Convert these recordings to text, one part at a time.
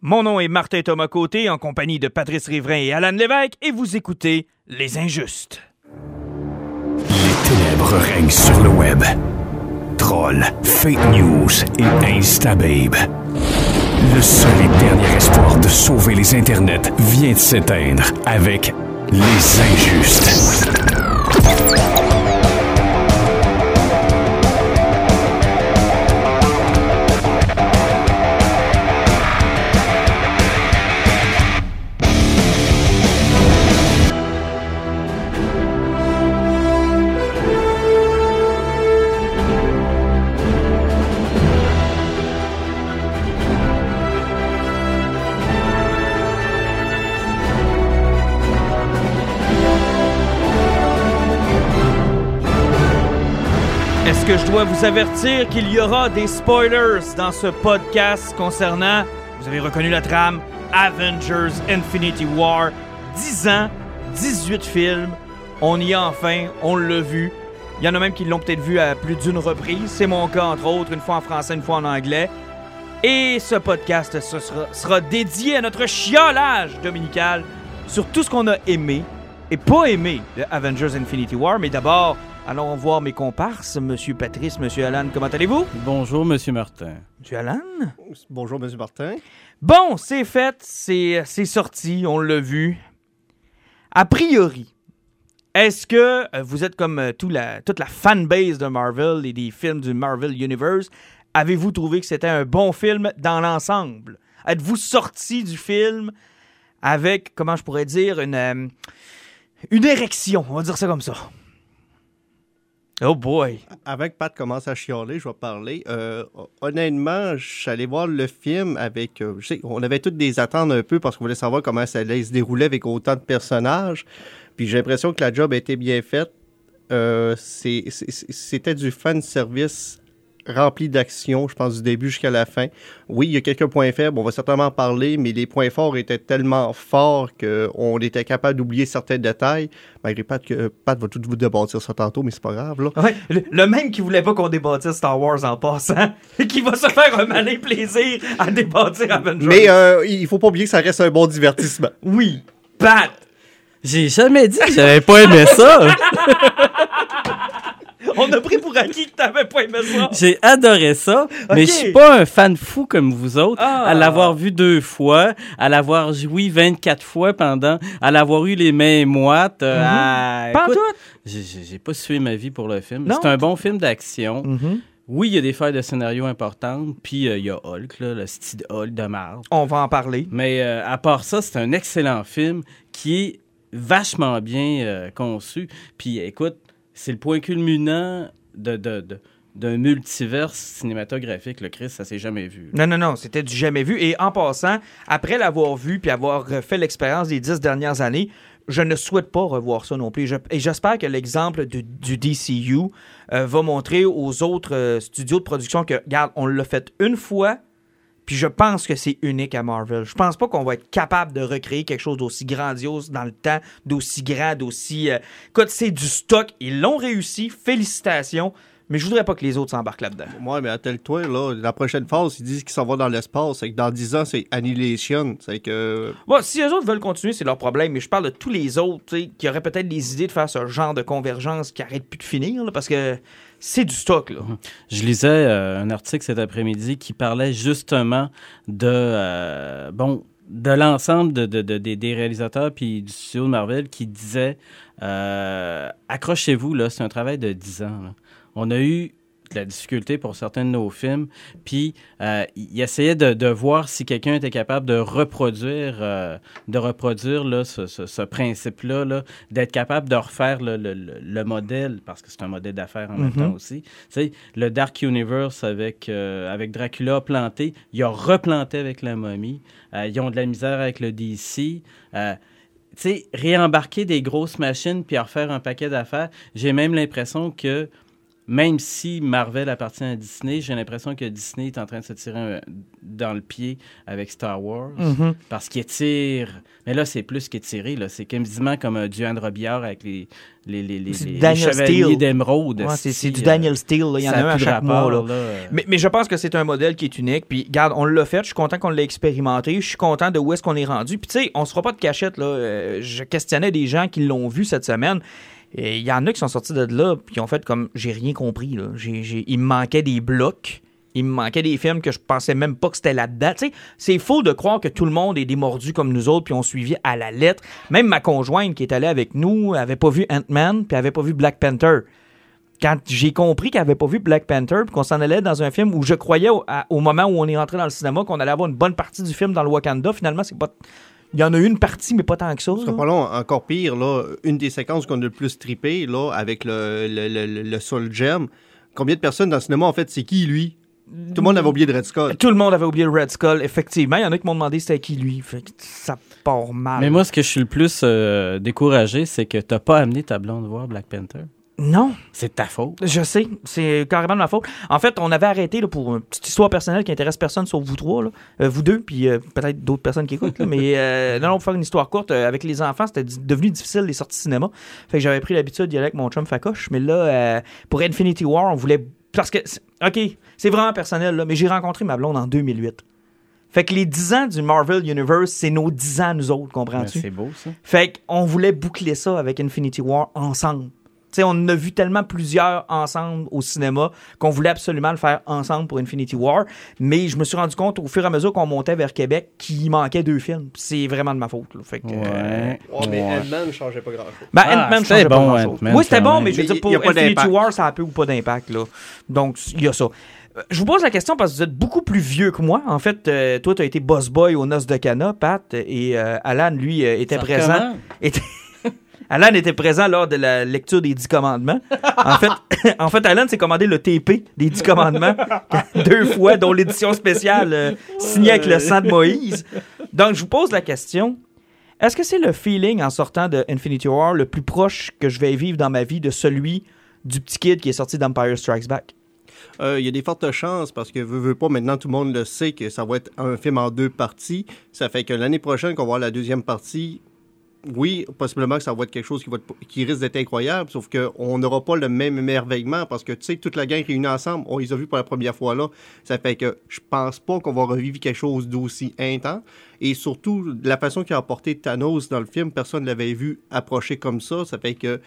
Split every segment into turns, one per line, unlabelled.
Mon nom est Martin Thomas Côté en compagnie de Patrice Riverain et Alan Lévesque et vous écoutez Les Injustes.
Les ténèbres règnent sur le web. Trolls, fake news et instababe. Le seul et dernier espoir de sauver les internets vient de s'éteindre avec Les Injustes.
Que je dois vous avertir qu'il y aura des spoilers dans ce podcast concernant, vous avez reconnu la trame, Avengers Infinity War, 10 ans, 18 films, on y est enfin, on l'a vu. Il y en a même qui l'ont peut-être vu à plus d'une reprise. C'est mon cas, entre autres, une fois en français, une fois en anglais. Et ce podcast sera dédié à notre chiolage dominical sur tout ce qu'on a aimé et pas aimé de Avengers Infinity War. Mais d'abord, allons voir mes comparses, Monsieur Patrice, Monsieur Alan. Comment allez-vous?
Bonjour, Monsieur Martin.
Monsieur Alan?
Bonjour, Monsieur Martin.
Bon, c'est fait, c'est c'est sorti, on l'a vu. A priori, est-ce que euh, vous êtes comme euh, tout la, toute la fanbase de Marvel et des films du Marvel Universe? Avez-vous trouvé que c'était un bon film dans l'ensemble? Êtes-vous sorti du film avec, comment je pourrais dire, une, euh, une érection? On va dire ça comme ça? Oh boy!
Avec Pat commence à chialer, je vais parler. Euh, honnêtement, allé voir le film avec. euh, on avait toutes des attentes un peu parce qu'on voulait savoir comment ça allait se dérouler avec autant de personnages. Puis j'ai l'impression que la job a été bien faite. Euh, C'était du fan service rempli d'action, je pense, du début jusqu'à la fin. Oui, il y a quelques points faibles, on va certainement en parler, mais les points forts étaient tellement forts qu'on était capable d'oublier certains détails. Malgré Pat, que Pat va tout vous débattre ça tantôt, mais c'est pas grave, là.
Ouais, le, le même qui voulait pas qu'on débâtisse Star Wars en passant, et qui va se faire un malin plaisir à débâtir Avengers.
Mais euh, il faut pas oublier que ça reste un bon divertissement.
Oui, Pat!
J'ai jamais dit que j'avais pas aimé ça.
On a pris pour acquis que t'avais pas aimé ça.
J'ai adoré ça, mais je suis pas un fan fou comme vous autres.
Ah.
À l'avoir vu deux fois, à l'avoir joui 24 fois pendant, à l'avoir eu les mains moites. euh, à-
Pas
écoute,
tout.
j'ai- pas suivi ma vie pour le film. C'est un bon film d'action.
Mhm.
Oui, il y a des failles de scénario importantes, puis euh, il y a Hulk, là, le style Hulk de marde.
On va en parler.
Mais euh, à part ça, c'est un excellent film qui est vachement bien euh, conçu. Puis écoute, c'est le point culminant de, d'un multiverse cinématographique. Le Chris, ça s'est jamais vu.
Non, non, non, c'était du jamais vu. Et en passant, après l'avoir vu puis avoir fait l'expérience des dix dernières années, je ne souhaite pas revoir ça non plus. Et j'espère que l'exemple du, du DCU euh, va montrer aux autres euh, studios de production que, regarde, on l'a fait une fois, puis je pense que c'est unique à Marvel. Je pense pas qu'on va être capable de recréer quelque chose d'aussi grandiose dans le temps, d'aussi grand, d'aussi... euh, Écoute, c'est du stock. Ils l'ont réussi. Félicitations. Mais je voudrais pas que les autres s'embarquent là-dedans.
Ouais, mais attelle-toi, là, la prochaine phase, ils disent qu'ils s'en vont dans l'espace. C'est que dans 10 ans, c'est Annihilation. C'est que.
Bon, si les autres veulent continuer, c'est leur problème, mais je parle de tous les autres tu sais, qui auraient peut-être des idées de faire ce genre de convergence qui arrête plus de finir, là, parce que c'est du stock. Là.
Je lisais euh, un article cet après-midi qui parlait justement de euh, bon de l'ensemble de, de- de- des, réalisateurs puis du studio de Marvel qui disait euh, accrochez-vous là, c'est un travail de 10 ans. On a eu de la difficulté pour certains de nos films, puis euh, il essayait de, de voir si quelqu'un était capable de reproduire, euh, de reproduire là, ce, ce- ce principe-là, là, d'être capable de refaire le, le- le- le modèle, parce que c'est un modèle d'affaires en même temps aussi. Tu sais, le Dark Universe avec, euh, avec Dracula planté, il a replanté avec la momie. Euh, ils ont de la misère avec le DC. Tu sais, réembarquer des grosses machines puis en refaire un paquet d'affaires, j'ai même l'impression que même si Marvel appartient à Disney, j'ai l'impression que Disney est en train de se tirer un- dans le pied avec Star Wars.
Mhm.
Parce qu'il tire. Mais là, c'est plus qu'étiré. là. C'est quasiment comme un Duane Robillard avec les, les, les, les,
C'est
les
Daniel
chevaliers
Steele.
d'émeraude.
Ouais, c'est, du
euh,
Daniel Steele. là. Il y en a un à chaque mois.
rapport,
là.
là. euh.
Mais, mais je pense que c'est un modèle qui est unique. Puis, regarde, on l'a fait. Je suis content qu'on l'ait expérimenté. Je suis content de où est-ce qu'on est rendu. Puis, tu sais, on se fera pas de cachette. Là. Euh, je questionnais des gens qui l'ont vu cette semaine. Il y en a qui sont sortis de là. Puis, qui ont fait comme j'ai rien compris. Là. Il me manquait des blocs. Il me manquait des films que je pensais même pas que c'était là-dedans. C'est faux de croire que tout le monde est démordu comme nous autres puis on suivi à la lettre. Même ma conjointe qui est allée avec nous avait pas vu Ant-Man puis avait pas vu Black Panther quand j'ai compris qu'elle avait pas vu Black Panther puis qu'on s'en allait dans un film où je croyais au, au moment où on est rentré dans le cinéma qu'on allait avoir une bonne partie du film dans le Wakanda, finalement c'est pas il y en a une partie mais pas tant que ça.
Ce pas long, encore pire, là, une des séquences qu'on a le plus trippé, là, avec le, le, le, le- le Soul Gem. Combien de personnes dans le cinéma, en fait, c'est qui, lui? Tout le monde avait oublié de Red Skull.
Tout le monde avait oublié le Red Skull, effectivement. Il y en a qui m'ont demandé c'était qui lui. Fait que ça part mal.
Mais moi, ce que je suis le plus euh, découragé, c'est que t'as pas amené ta blonde voir Black Panther.
Non,
C'est ta faute.
je sais, c'est carrément de ma faute. En fait, on avait arrêté là, pour une petite histoire personnelle qui intéresse personne sauf vous trois, là. Euh, vous deux, puis euh, peut-être d'autres personnes qui écoutent. là. mais euh, non, non, pour faire une histoire courte, avec les enfants, c'était devenu difficile les sorties cinéma. Fait que j'avais pris l'habitude d'y aller avec mon chum Facoche. Mais là, pour Infinity War, on voulait. Parce que, OK, c'est vraiment personnel, là, mais j'ai rencontré ma blonde en 2008. Fait que les 10 ans du Marvel Universe, c'est nos 10 ans, nous autres, comprends-tu?
C'est beau, ça.
Fait qu'on voulait boucler ça avec Infinity War ensemble. On en a vu tellement plusieurs ensemble au cinéma qu'on voulait absolument le faire ensemble pour Infinity War. Mais je me suis rendu compte au fur et à mesure qu'on montait vers Québec qu'il manquait deux films. C'est vraiment de ma faute. là. Fait que, euh,
Ouais.
Mais
Ouais.
Ant-Man ne changeait pas grand-chose.
ben,
Ah,
Ant-Man changeait pas
bon,
grand-chose.
Ant-Man,
Oui, c'était bon, mais je veux dire, pour
pas
Infinity. War, ça a peu ou pas d'impact. là. Donc, il y a ça. Euh, Je vous pose la question parce que vous êtes beaucoup plus vieux que moi. En fait, euh, toi, tu as été boss boy aux noces de Cana, Pat, et euh, Alan, lui, euh, était
Ça
présent. était- Alan était présent lors de la lecture des Dix Commandements. En fait, en fait Alan s'est commandé le TP des Dix Commandements deux fois, dont l'édition spéciale euh, signée avec le sang de Moïse. Donc, je vous pose la question. Est-ce que c'est le feeling en sortant de Infinity War le plus proche que je vais vivre dans ma vie de celui du petit kid qui est sorti d'Empire Strikes Back?
Euh, Il y a des fortes chances parce que veut, veut pas, maintenant tout le monde le sait que ça va être un film en deux parties. Ça fait que l'année prochaine qu'on va voir la deuxième partie, oui, possiblement que ça va être quelque chose qui, qui risque d'être incroyable, sauf qu'on n'aura pas le même émerveillement parce que, tu sais, toute la gang réunie ensemble, on les a vus pour la première fois là. Ça fait que je pense pas qu'on va revivre quelque chose d'aussi intense. Et surtout, la façon qu'il a apporté Thanos dans le film, personne ne l'avait vu approcher comme ça. Ça fait que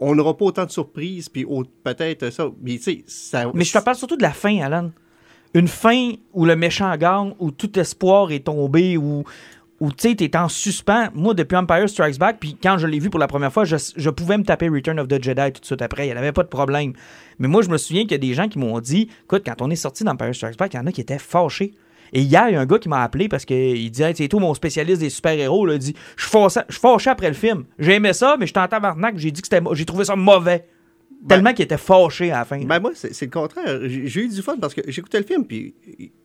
on n'aura pas autant de surprises, puis peut-être ça. Mais ça.
Mais je te parle surtout de la fin, Alan. Une fin où le méchant gagne, où tout espoir est tombé, où, où tu sais, t'es en suspens. Moi, depuis Empire Strikes Back, puis quand je l'ai vu pour la première fois, je, je pouvais me taper Return of the Jedi tout de suite après. Il n'y avait pas de problème. Mais moi, je me souviens qu'il y a des gens qui m'ont dit écoute, quand on est sorti d'Empire Strikes Back, il y en a qui étaient fâchés. Et hier, il y a un gars qui m'a appelé parce qu'il dit c'est tout mon spécialiste des super-héros. Il dit Je suis fâché- je après le film. J'ai aimé ça, mais j'étais en tabarnak. J'ai dit que j'ai trouvé ça mauvais. Tellement qu'il était fâché à la fin.
Ben moi, c'est le contraire. J'ai eu du fun parce que j'écoutais le film, puis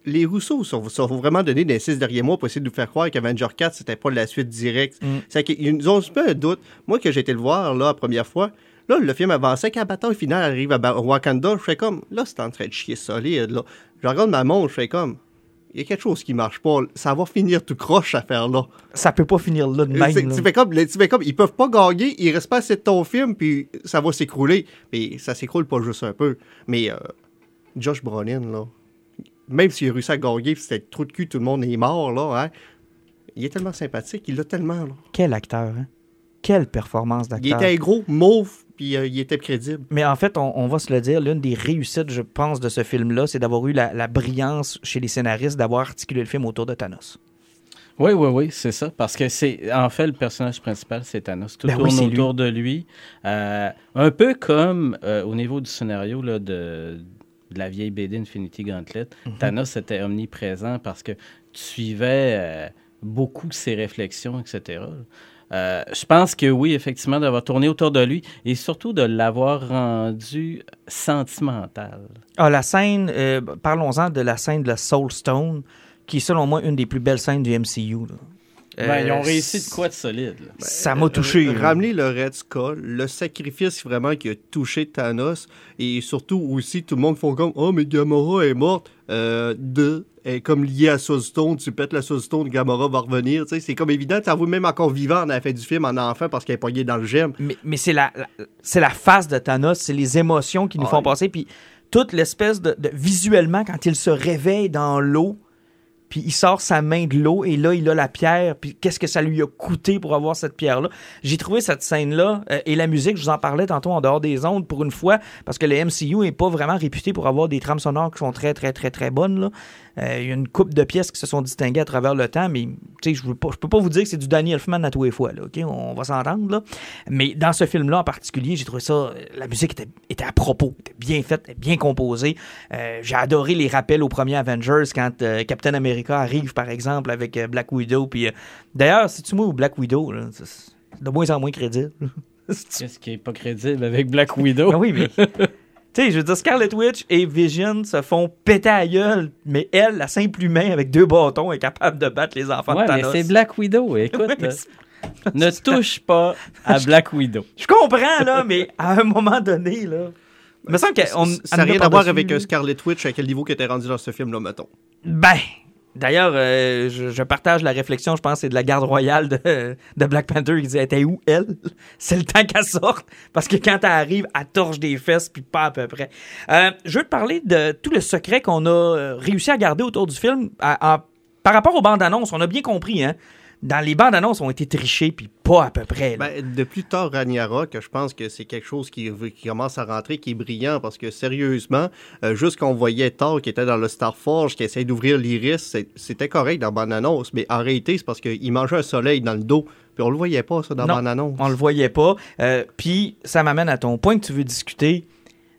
les Rousseau sont, sont vraiment donné des six derniers mois pour essayer de nous faire croire qu'Avenger 4, c'était pas la suite directe.
Mm.
C'est qu'ils nous ont un peu un doute. Moi, que j'ai été le voir là, la première fois, là, le film avançait, quand la bataille finale arrive à Wakanda, je fais comme, là, c'est en train de chier solide, là. Je regarde ma montre, je fais comme, il y a quelque chose qui marche pas. Ça va finir tout croche, cette affaire-là.
Ça peut pas finir là de
C'est-
même. là.
Tu fais comme, tu fais comme, ils peuvent pas gagner, il reste pas assez de ton film, puis ça va s'écrouler. Mais ça s'écroule pas juste un peu. Mais euh, Josh Brolin, là, même s'il a réussi à gagner, c'était trop de cul, tout le monde est mort, là, hein, il est tellement sympathique, il l'a tellement, là.
Quel acteur, hein? Quelle performance
Il
d'acteur.
était gros, mauve, puis euh, il était crédible.
Mais en fait, on, on va se le dire, l'une des réussites, je pense, de ce film-là, c'est d'avoir eu la, la brillance chez les scénaristes d'avoir articulé le film autour de Thanos.
Oui, oui, oui, c'est ça. Parce que c'est en fait le personnage principal, c'est Thanos. Tout
Ben oui,
tourne
c'est
autour de lui. Euh, un peu comme euh, au niveau du scénario là, de, de la vieille BD Infinity Gauntlet,
Mhm.
Thanos était omniprésent parce que tu suivais euh, beaucoup ses réflexions, etc. Euh, je pense que oui, effectivement, d'avoir tourné autour de lui et surtout de l'avoir rendu sentimental.
Ah, la scène, euh, parlons-en de la scène de la Soul Stone, qui est selon moi une des plus belles scènes du MCU. là.
Ben, ils ont
Euh,
réussi de quoi de solide. là.
Ça m'a touché.
Ramener le Red Skull, le sacrifice vraiment qui a touché Thanos, et surtout aussi, tout le monde font comme Oh, mais Gamora est morte. Euh, de, est comme lié à Soulstone, tu pètes la Soulstone, Gamora va revenir. C'est comme évident, tu vu même encore vivant à la fin du film en enfant parce qu'elle est pognée dans le gemme.
Mais, mais c'est la, la- c'est la face de Thanos, c'est les émotions qui nous
Ouais.
font passer, puis toute l'espèce de, de- visuellement quand il se réveille dans l'eau, puis il sort sa main de l'eau et là il a la pierre, puis qu'est-ce que ça lui a coûté pour avoir cette pierre là. J'ai trouvé cette scène là et la musique, je vous en parlais tantôt en dehors des ondes pour une fois parce que le MCU est pas vraiment réputé pour avoir des trames sonores qui sont très très très très bonnes là. Euh, Il y a une coupe de pièces qui se sont distinguées à travers le temps, mais je je peux pas vous dire que c'est du Danny Elfman à tous les fois, là, ok? On va s'entendre, là. Mais dans ce film-là en particulier, j'ai trouvé ça, euh, la musique était, était à propos, était bien faite, bien composée. Euh, j'ai adoré les rappels au premier Avengers quand euh, Captain America arrive, par exemple, avec Black Widow. Puis, d'ailleurs, si tu moi ou Black Widow, là, c'est de moins en moins crédible.
Qu'est-ce qui est pas crédible avec Black Widow?
ben oui, mais. Tu sais, je veux dire, Scarlet Witch et Vision se font péter à gueule, mais elle, la simple humain avec deux bâtons, est capable de battre les enfants
Ouais,
de
mais
Thanos.
c'est Black Widow. Écoute,
Ouais, mais
euh, ne touche pas à Black Widow.
Je comprends, là, mais à un moment donné, là. Me semble qu'on.
ça n'a rien à voir avec un Scarlet Witch à quel niveau que était rendu dans ce film-là, mettons.
Ben. D'ailleurs, euh, je, partage la réflexion, je pense, c'est de la garde royale de, Black Panther qui disait Elle était où, elle? C'est le temps qu'elle sorte. Parce que quand elle arrive, elle torche des fesses, puis pas à peu près. Euh, je veux te parler de tout le secret qu'on a euh, réussi à garder autour du film. Par rapport aux bandes annonces, on a bien compris, hein. Dans les bandes annonces, ont été trichées, puis pas à peu près.
Ben, depuis Thor Ragnarok, je pense que c'est quelque chose qui, qui commence à rentrer, qui est brillant, parce que sérieusement, euh, juste qu'on voyait Thor qui était dans le Starforge, qui essayait d'ouvrir l'iris, c'était correct dans la bande-annonce, mais en réalité, c'est parce qu'il mangeait un soleil dans le dos, puis on le voyait pas, ça, dans la
Non,
bande-annonce.
On le voyait pas. Euh, Puis ça m'amène à ton point que tu veux discuter.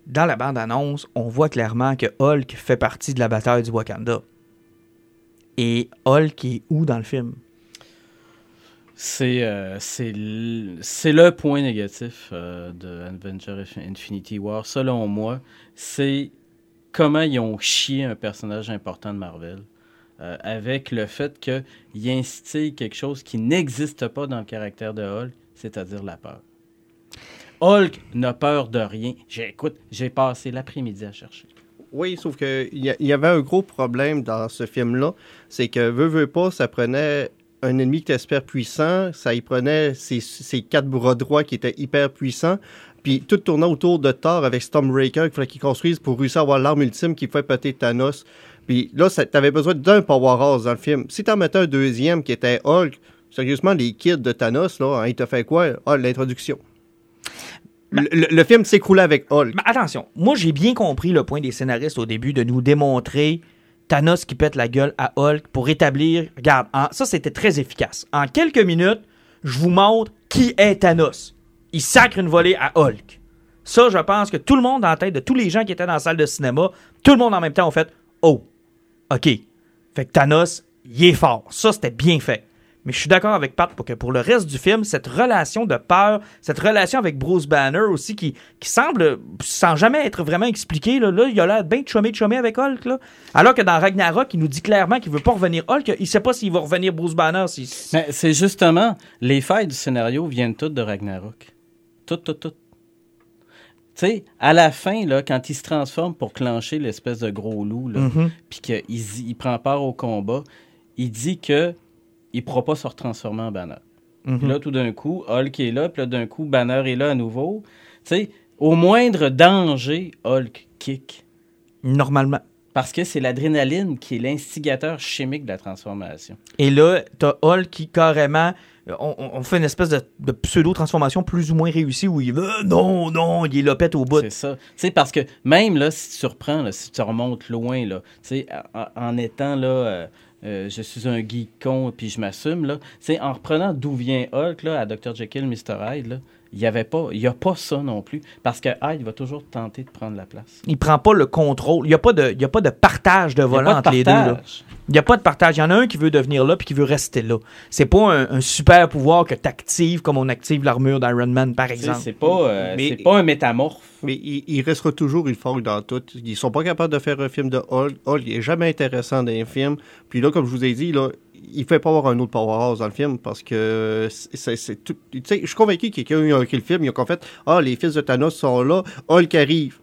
Dans la bande-annonce, on voit clairement que Hulk fait partie de la bataille du Wakanda. Et Hulk est où dans le film?
C'est euh, c'est le point négatif euh, de Avenger Infinity War, selon moi. C'est comment ils ont chié un personnage important de Marvel. euh, avec le fait qu'il instille quelque chose qui n'existe pas dans le caractère de Hulk, c'est-à-dire la peur. Hulk n'a peur de rien. J'ai, écoute, j'ai passé l'après-midi à chercher.
Oui, sauf qu'il y, y avait un gros problème dans ce film-là, c'est que, veut, veut pas, ça prenait un ennemi qui était super puissant, ça y prenait ses, ses quatre bras droits qui étaient hyper puissants, puis tout tournait autour de Thor avec Stormbreaker qu'il fallait qu'il construise pour réussir à avoir l'arme ultime qui pouvait péter Thanos. Puis là, t'avais besoin d'un powerhouse dans le film. Si t'en mettais un deuxième qui était Hulk, sérieusement, les kids de Thanos, là, hein, il t'a fait quoi? Ah, l'introduction. Le, le- le film s'écroulait avec Hulk.
Mais attention, moi j'ai bien compris le point des scénaristes au début de nous démontrer Thanos qui pète la gueule à Hulk pour établir. Regarde, ça c'était très efficace. En quelques minutes, je vous montre qui est Thanos. Il sacre une volée à Hulk. Ça, je pense que tout le monde en tête, de tous les gens qui étaient dans la salle de cinéma, tout le monde en même temps ont fait Oh, OK. Fait que Thanos, il est fort. Ça, c'était bien fait. Mais je suis d'accord avec Pat pour que pour le reste du film, cette relation de peur, cette relation avec Bruce Banner aussi, qui, qui semble, sans jamais être vraiment expliqué, là, là il a l'air bien de chômer avec Hulk. Là. Alors que dans Ragnarok, il nous dit clairement qu'il veut pas revenir Hulk. Il sait pas s'il va revenir Bruce Banner. Si...
Mais c'est justement, les failles du scénario viennent toutes de Ragnarok. Toutes, toutes, toutes. Tu sais, à la fin, là, quand il se transforme pour clencher l'espèce de gros loup,
Mhm.
puis qu'il il prend part au combat, il dit que il pourra pas se retransformer en Banner.
Mhm.
Puis là, tout d'un coup, Hulk est là, puis là, d'un coup, Banner est là à nouveau. Tu sais, au moindre danger, Hulk kick.
Normalement.
Parce que c'est l'adrénaline qui est l'instigateur chimique de la transformation.
Et là, t'as Hulk qui carrément. On, fait une espèce de, de pseudo-transformation plus ou moins réussie où il veut. Non, non, il est lopette au bout.
C'est ça. Tu sais, parce que même là, si tu reprends, là, si tu remontes loin, là, en, en étant là, euh, euh, je suis un geek con puis je m'assume, là, sais, en reprenant d'où vient Hulk, à Dr. Jekyll, Mr. Hyde, là, il y avait pas, il y a pas ça non plus. Parce que Hyde va toujours tenter de prendre la place.
Il prend pas le contrôle. Il n'y a, pas de- il y a pas de partage de volant
de
entre les deux. là. Il n'y a pas de partage. Il y en a un qui veut devenir là puis qui veut rester là. C'est pas un, un super pouvoir que tu actives comme on active l'armure d'Iron Man, par exemple.
C'est pas, euh,
Mais-
pas un métamorphe.
Mais il, il restera toujours une dans tout. Ils sont pas capables de faire un film de Hulk. Hulk il est jamais intéressant dans un film. Puis là, comme je vous ai dit, là, il ne fait pas avoir un autre powerhouse dans le film parce que c'est c'est tout. Tu sais, je suis convaincu que quelqu'un a écrit le film, il a qu'en fait Ah, les fils de Thanos sont là, Hulk arrive.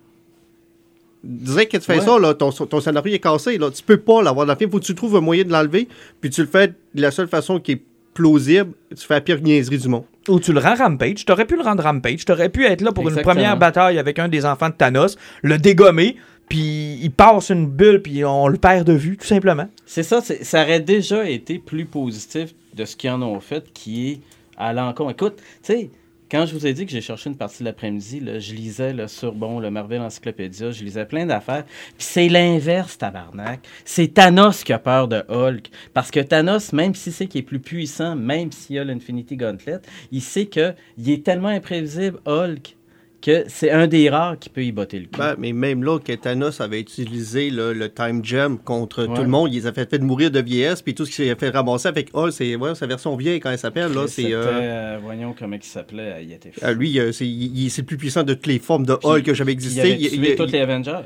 Disais que tu fais
Ouais.
ça, là, ton, ton scénario est cassé. Là. Tu peux pas l'avoir dans le film. Faut que tu trouves un moyen de l'enlever. Puis tu le fais de la seule façon qui est plausible. Tu fais la pire niaiserie du monde.
Ou tu le rends Rampage. T'aurais pu le rendre Rampage. T'aurais pu être là pour
Exactement.
une première bataille avec un des enfants de Thanos, le dégommer, puis il passe une bulle, puis on le perd de vue, tout simplement.
C'est ça, ça aurait déjà été plus positif de ce qu'ils en ont fait, qui est à l'encontre. Écoute, tu sais, quand je vous ai dit que j'ai cherché une partie de l'après-midi, je lisais là, sur bon, le Marvel Encyclopédia, je lisais plein d'affaires. Puis c'est l'inverse, tabarnak. C'est Thanos qui a peur de Hulk. Parce que Thanos, même si c'est qu'il est plus puissant, même s'il a l'Infinity Gauntlet, il sait que il est tellement imprévisible, Hulk, que c'est un des rares qui peut y botter le cul.
Ben, mais même là, que Thanos avait utilisé le Time Gem contre
Ouais.
tout le monde, il les a fait, fait mourir de vieillesse, puis tout ce qu'il a fait ramasser avec Hulk, c'est ouais, sa version vieille, quand elle s'appelle. là,
C'était,
euh,
euh, voyons comment il s'appelait, il était fou.
euh, lui, euh, c'est il- il- c'est le plus puissant de toutes les formes de Hulk que j'avais
Il
existé.
avait
Il-
tué
il-
tous
il-
les Avengers.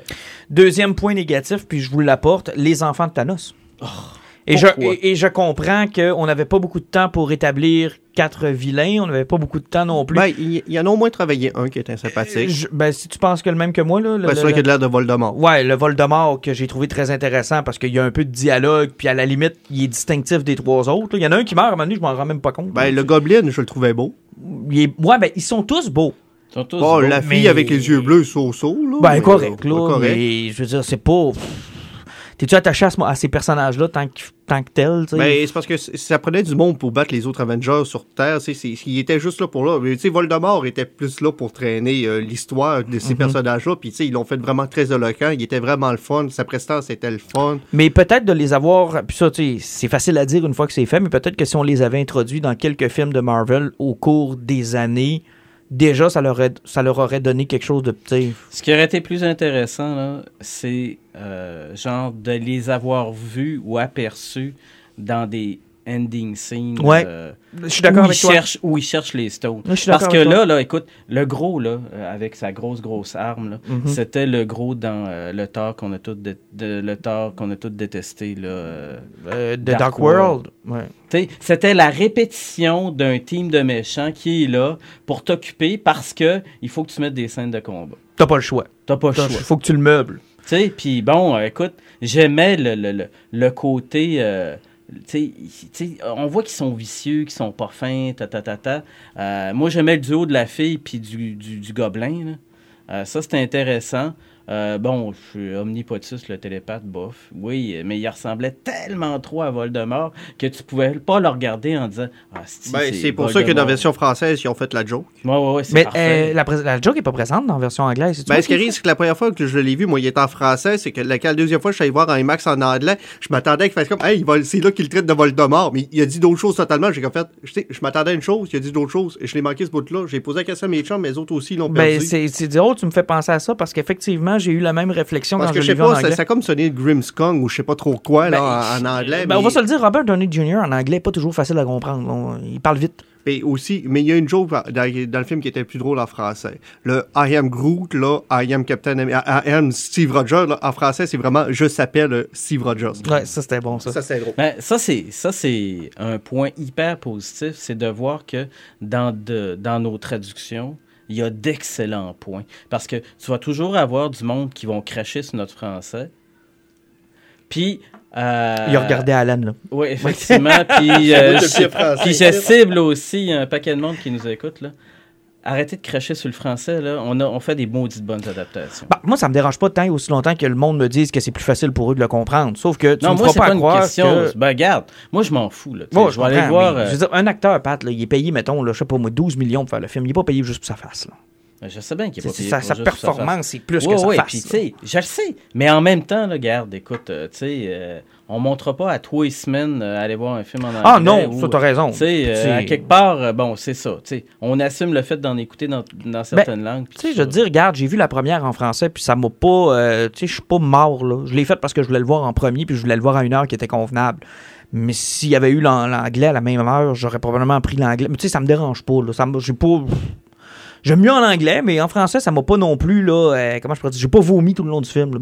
Deuxième point négatif, puis je vous l'apporte, les enfants de Thanos. Et, je, et, et je comprends qu'on n'avait pas beaucoup de temps pour établir quatre vilains, on n'avait pas beaucoup de temps non plus.
Ben, il, y en a au moins travaillé un qui était sympathique.
Je- ben, si tu penses que le même que moi, là, le-
Ben, c'est
le-
vrai qu'il y a de l'air de Voldemort.
Ouais, le Voldemort que j'ai trouvé très intéressant parce qu'il y a un peu de dialogue, puis à la limite, il est distinctif des trois autres. là. Il y en a un qui meurt, à un moment donné, je m'en rends même pas compte.
Ben, le Goblin, je le trouvais beau.
Il est- Ouais, ben, ils sont tous beaux.
Ils sont tous
Oh,
beaux.
la fille
mais-
avec les yeux bleus, so-so, là.
Ben,
mais,
correct,
euh,
là.
correct.
Mais je veux dire, c'est pas. T'es-tu attaché à, ce- à ces personnages-là tant que, tant que tel, tu sais?
Ben, c'est parce que ça prenait du monde pour battre les autres Avengers sur Terre. C'est, c'est, il était juste là pour là. Mais, Voldemort était plus là pour traîner euh, l'histoire de ces
Mhm.
personnages-là. Puis, tu sais, ils l'ont fait vraiment très éloquent. Il était vraiment le fun. Sa prestance était le fun.
Mais peut-être de les avoir. Puis ça, c'est facile à dire une fois que c'est fait, mais peut-être que si on les avait introduits dans quelques films de Marvel au cours des années, déjà, ça leur, aurait- ça leur aurait donné quelque chose de. sais,
Ce qui aurait été plus intéressant, c'est euh, genre de les avoir vus ou aperçus dans des ending scenes.
Ouais.
euh,
Je suis d'accord
où
avec toi.
cherchent, Où ils cherchent les stones.
Je suis
Parce que
avec toi.
là, là, écoute, le gros, là, euh, avec sa grosse, grosse arme, là,
Mhm.
c'était le gros dans euh, le Thor qu'on a de- le Thor qu'on a tout détesté. Là, euh.
Euh, The
Dark
Dark, World. Ouais.
C'était la répétition d'un team de méchants qui est là pour t'occuper parce que il faut que tu mettes des scènes de combat.
T'as pas le choix.
T'as pas le
Il
choix.
faut que tu le meubles.
Tu puis bon, euh, écoute, j'aimais le, le, le, le côté. On voit qu'ils sont vicieux, qu'ils sont pas fins, ta ta ta ta. Euh, moi, j'aimais le duo de la fille puis du, du, du gobelin. Euh, ça, c'était intéressant. Euh, bon, je suis Omnipotus, le télépathe, bof. Oui, mais il ressemblait tellement trop à Voldemort que tu pouvais pas le regarder en disant Ah, c'ti,
Ben, c'est pour ça que dans la version française, ils ont fait la joke.
Ouais, ouais, ouais, c'est
Mais euh, la, la joke est pas présente dans la version anglaise. c'est-tu
Ben, ce qui arrive, c'est que la première fois que je l'ai vu, moi, il est en français, c'est que la, la deuxième fois que je suis allé voir en IMAX en anglais, je m'attendais qu'il fasse comme, hey, il va- c'est là qu'il traite de Voldemort. Mais il a dit d'autres choses totalement. J'ai comme fait, je, sais, je m'attendais à une chose, il a dit d'autres choses. Et je l'ai manqué ce bout-là. J'ai posé la question à mes chums, mais les autres aussi l'ont
Ben,
perdu.
c'est c'est drôle, tu me fais penser à ça parce qu'effectivement, j'ai eu la même réflexion
Parce
quand
que
je
je sais
vu en
ça, ça a comme sonné Grimmskong ou je sais pas trop quoi, là, en, en anglais.
Ben,
mais,
On va se le dire, Robert Downey Jr. en anglais, pas toujours facile à comprendre. On- il parle vite.
mais aussi, mais il y a une joke dans, dans le film qui était plus drôle en français. Le I am Groot, là, I am Captain, I am Steve Rogers, là, en français, c'est vraiment, je s'appelle Steve Rogers.
Ouais, ça c'était bon, ça.
Ça, c'est drôle.
Ben, ça, c'est, ça, c'est un point hyper positif, c'est de voir que dans, de, dans nos traductions, il y a d'excellents points. Parce que tu vas toujours avoir du monde qui vont cracher sur notre français. Puis. euh,
Il a regardé Alan, là.
Oui, effectivement. puis, euh, puis je cible aussi un paquet de monde qui nous écoute. Là. Arrêtez de cracher sur le français. Là. On, a, on fait des maudites bonnes adaptations.
Bah, moi, ça me dérange pas tant et aussi longtemps que le monde me dise que c'est plus facile pour eux de le comprendre. Sauf que tu
non,
me
moi,
feras
c'est
pas,
pas une
croire
question.
que...
Ben, regarde, moi, je m'en fous. Là.
Bon,
je vais aller voir. euh,
je veux dire, un acteur, Pat, là, il est payé, mettons, là, je sais pas moi, 12 millions pour faire le film. Il est pas payé juste pour sa face. Là.
Ben, Je sais bien qu'il est
C'est-
pas payé
sa, performance, c'est plus
Ouais,
que sa
ouais,
face.
puis je le sais. Mais en même temps, là, regarde, écoute, euh, tu sais, euh, on montrera pas à trois semaines euh, aller voir un film en anglais.
Ah non,
ou,
ça t'as raison.
Tu sais, euh, quelque part, bon, c'est ça. Tu sais, on assume le fait d'en écouter dans, dans certaines langues.
Ben, Tu sais, je te dis, regarde, j'ai vu la première en français, puis ça m'a pas. tu sais, je suis pas mort, là. Je l'ai fait parce que je voulais le voir en premier, puis je voulais le voir à une heure qui était convenable. Mais s'il y avait eu l'an- l'anglais à la même heure, j'aurais probablement pris l'anglais. Mais tu sais, ça me dérange pas, là. Ça me- j'ai pas. J'aime mieux en anglais, mais en français, ça m'a pas non plus, là, euh, comment je pourrais dire, j'ai pas vomi tout le long du film.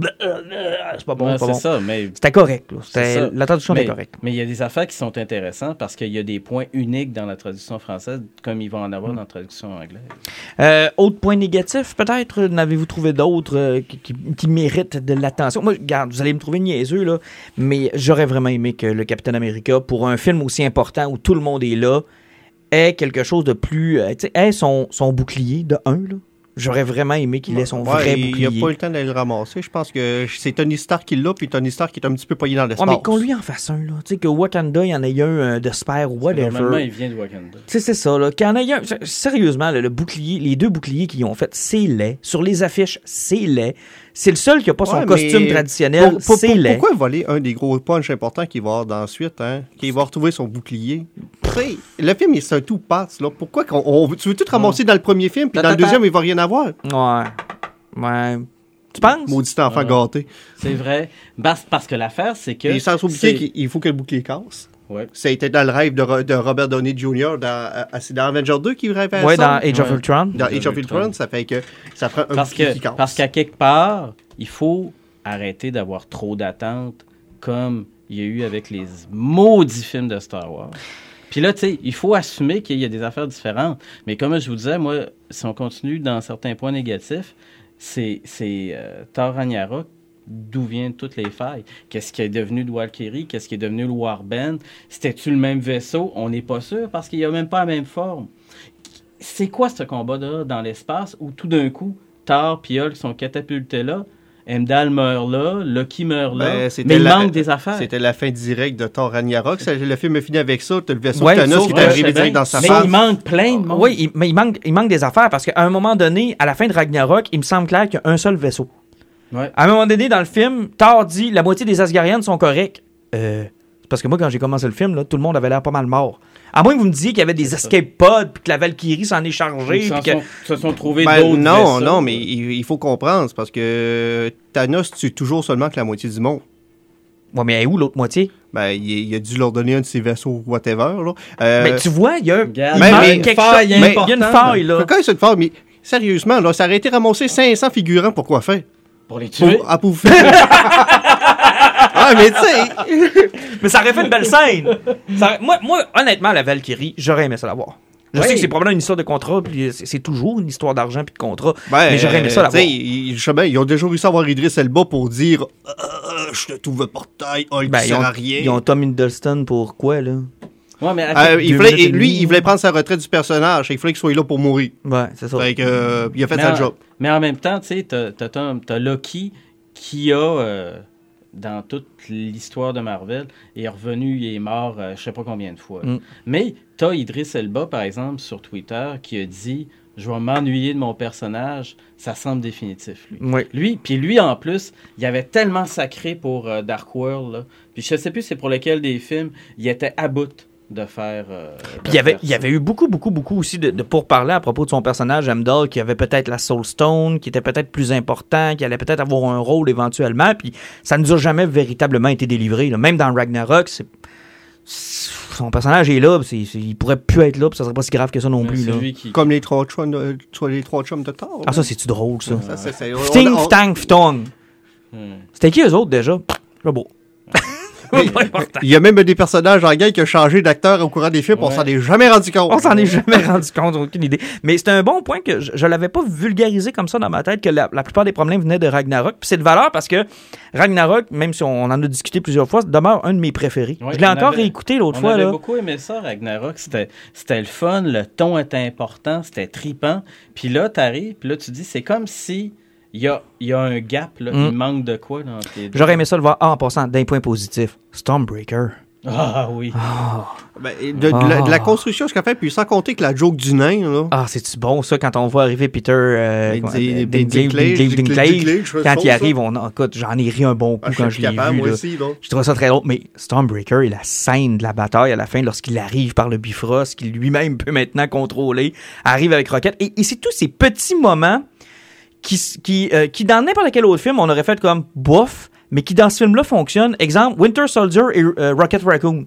C'est pas bon,
Ouais,
c'est pas bon.
ça, mais
C'était correct, là. La traduction
mais,
était correcte.
mais il y a des affaires qui sont intéressantes parce qu'il y a des points uniques dans la traduction française, comme il va en avoir dans la traduction anglaise.
Euh, autre point négatif, peut-être, n'avez-vous trouvé d'autres euh, qui, qui- qui méritent de l'attention? Moi, regarde, vous allez me trouver niaiseux, là, mais j'aurais vraiment aimé que le Capitaine America, pour un film aussi important où tout le monde est là, ait quelque chose de plus. euh, ait son, son bouclier de 1, là. J'aurais vraiment aimé qu'il ait son
Ouais,
vrai
il
bouclier.
n'a pas eu le temps d'aller le ramasser. Je pense que c'est Tony Stark qui l'a, puis Tony Stark qui est un petit peu poigné dans
Ouais,
l'espace.
mais qu'on lui en fasse un, là. Tu sais, que Wakanda, il y en ait un euh, de spare ou
Normalement,
whatever.
il vient de Wakanda.
Tu sais, c'est ça, là. Qu'il y en ait un. Sérieusement, là, le bouclier, les deux boucliers qu'ils ont fait, c'est laid. Sur les affiches, c'est laid. C'est le seul qui a pas son
Ouais,
costume traditionnel,
Pour- pour-
c'est
pour-
laid.
Pourquoi voler un des gros punch importants qu'il va avoir dans la suite, hein? Qu'il va retrouver son bouclier? Sais, le film, il- c'est un tout passe, là. Pourquoi qu'on, on- tu veux tout ramasser dans le premier film, puis dans le deuxième, il va rien avoir?
Ouais. Ouais. Tu penses?
Maudit enfant
Ouais.
gâté.
C'est vrai. Parce, parce que l'affaire, c'est que.
Et sans oublier
c'est-
qu'il il faut que le bouclier casse.
Ouais.
Ça a été dans le rêve de, Ro- de Robert Downey Jr. dans, dans Avenger 2 qu'il rêvait à
Ouais,
ça?
dans Age of
Ouais.
Ultron.
Dans Age of
Ultron.
Ultron, ça fait que ça prend un
Parce
bouclier
que
qui casse.
parce qu'à quelque part, il faut arrêter d'avoir trop d'attentes comme il y a eu avec les maudits films de Star Wars. Puis là, tu sais, il faut assumer qu'il y a des affaires différentes. Mais comme je vous disais, moi, si on continue dans certains points négatifs, c'est euh, Thor Ragnarok d'où viennent toutes les failles? Qu'est-ce qui est devenu de Valkyrie? Qu'est-ce qui est devenu le Warband? C'était-tu le même vaisseau? On n'est pas sûr parce qu'il n'y a même pas la même forme. C'est quoi ce combat-là dans l'espace où tout d'un coup, Thor et sont catapultés là, Heimdall meurt là, Loki meurt là,
Ben,
mais il
la-
manque des affaires.
C'était la fin directe de Thor Ragnarok. Le film est fini avec ça. Le vaisseau
Ouais,
Thanos qui est arrivé direct dans sa
mais
face.
il manque plein de monde.
Oui, il- mais il manque, il manque des affaires parce qu'à un moment donné, à la fin de Ragnarok, il me semble clair qu'il y a un seul vaisseau.
Ouais.
À un moment donné, dans le film, Thor dit la moitié des Asgariennes sont corrects. Euh, c'est parce que moi, quand j'ai commencé le film, là, tout le monde avait l'air pas mal mort. À moins que vous me disiez qu'il y avait des escape pods, puis que la Valkyrie s'en est chargée.
Ils
que-
sont, se sont trouvés
Ben,
d'autres
non,
vaisseaux.
non, mais il, il faut comprendre. C'est parce que Thanos tue toujours seulement que la moitié du monde.
Ouais, mais elle est où l'autre moitié?
Ben, il, il a dû leur donner un de ses vaisseaux, whatever. Là. Euh,
Mais tu vois, il y a,
Regarde,
il
mais-
manque
mais-
quelque
faille
chose. Mais Il y a une faille, là.
Quand une mais sérieusement, là, ça aurait été ramasser 500 figurants pour quoi faire?
Pour les tuer?
Pour, ah, pour faire. ah, mais tu sais.
Mais ça aurait fait une belle scène. Ça aurait- moi, moi, honnêtement, la Valkyrie, j'aurais aimé ça l'avoir. Je
Oui.
sais que c'est probablement une histoire de contrat, puis c'est toujours une histoire d'argent puis de contrat.
Ben,
mais j'aurais aimé ça
tu sais,
l'avoir.
ils, ils ont déjà réussi à avoir Idris Elba pour dire euh, Je te trouve portail, Hulk
Ben,
qui
ils,
sert
ont,
à rien.
ils ont Tom Hiddleston pour quoi, là?
Ouais, mais à-
Euh, il voulait-
et
lui, il voulait prendre sa retraite du personnage. Il fallait qu'il soit là pour mourir.
Ouais, c'est ça.
Fait que, euh, il a fait
mais,
sa
en,
job.
mais en même temps, tu sais, t'as, Loki qui a, euh, dans toute l'histoire de Marvel, est revenu, il est mort, euh, je sais pas combien de fois.
Mm.
Mais t'as Idris Elba, par exemple, sur Twitter, qui a dit « Je vais m'ennuyer de mon personnage, ça semble définitif, lui. »
Ouais.
Lui, puis lui en plus, il avait tellement sacré pour euh, Dark World, puis je sais plus c'est pour lequel des films, il était à bout de faire. euh,
Puis il y avait,
faire
il y
ça.
avait eu beaucoup, beaucoup, beaucoup aussi de, de pourparlers à propos de son personnage, Heimdall, qui avait peut-être la Soul Stone, qui était peut-être plus important, qui allait peut-être avoir un rôle éventuellement, puis ça ne nous a jamais véritablement été délivré. là. Même dans Ragnarok, c'est- son personnage est là, c'est- c'est- il pourrait plus être là, puis ça serait pas si grave que ça non plus. là.
qui.
Comme les trois chums de, les trois chums de Thor.
Ah, ça, c'est-tu drôle, ça?
Ça, c'est- c'est- on-
Fting,
on-
ftang, ftong.
Hmm.
C'était qui eux autres déjà? C'est beau. Pas important.
Il y a même des personnages en gang qui ont changé d'acteur au courant des films, on s'en est jamais rendu compte.
On s'en est jamais rendu compte, aucune idée. Mais c'est un bon point que je, je l'avais pas vulgarisé comme ça dans ma tête, que la, la plupart des problèmes venaient de Ragnarok. Puis c'est de valeur parce que Ragnarok, même si on en a discuté plusieurs fois, demeure un de mes préférés.
Ouais,
je l'ai encore
avait-
réécouté l'autre fois. Là.
beaucoup aimé ça, Ragnarok. C'était, c'était le fun, le ton était important, c'était tripant. Puis là, t'arrives, puis là, tu dis, c'est comme si il y a, y a un gap, là,
Mm.
il manque de quoi dans deux.
J'aurais aimé ça le voir. Ah, en passant, d'un point positif. Stormbreaker.
Ah oui.
Ben, de, de la, de la construction, ce qu'on fait, puis sans compter que la joke du nain, là.
Ah, c'est-tu bon ça quand on voit arriver Peter euh, Dinklage, quand il arrive, on, écoute, j'en ai ri un bon coup
Ah, je
quand je l'ai vu.
moi aussi.
Je trouve ça très drôle, mais Stormbreaker et la scène de la bataille à la fin, lorsqu'il arrive par le Bifrost, qu'il lui-même peut maintenant contrôler, arrive avec Rocket. Et, et c'est tous ces petits moments qui, s- qui, euh, qui, dans n'importe quel autre film, on aurait fait comme bof, mais qui dans ce film-là fonctionnent. Exemple, Winter Soldier et euh, Rocket Raccoon.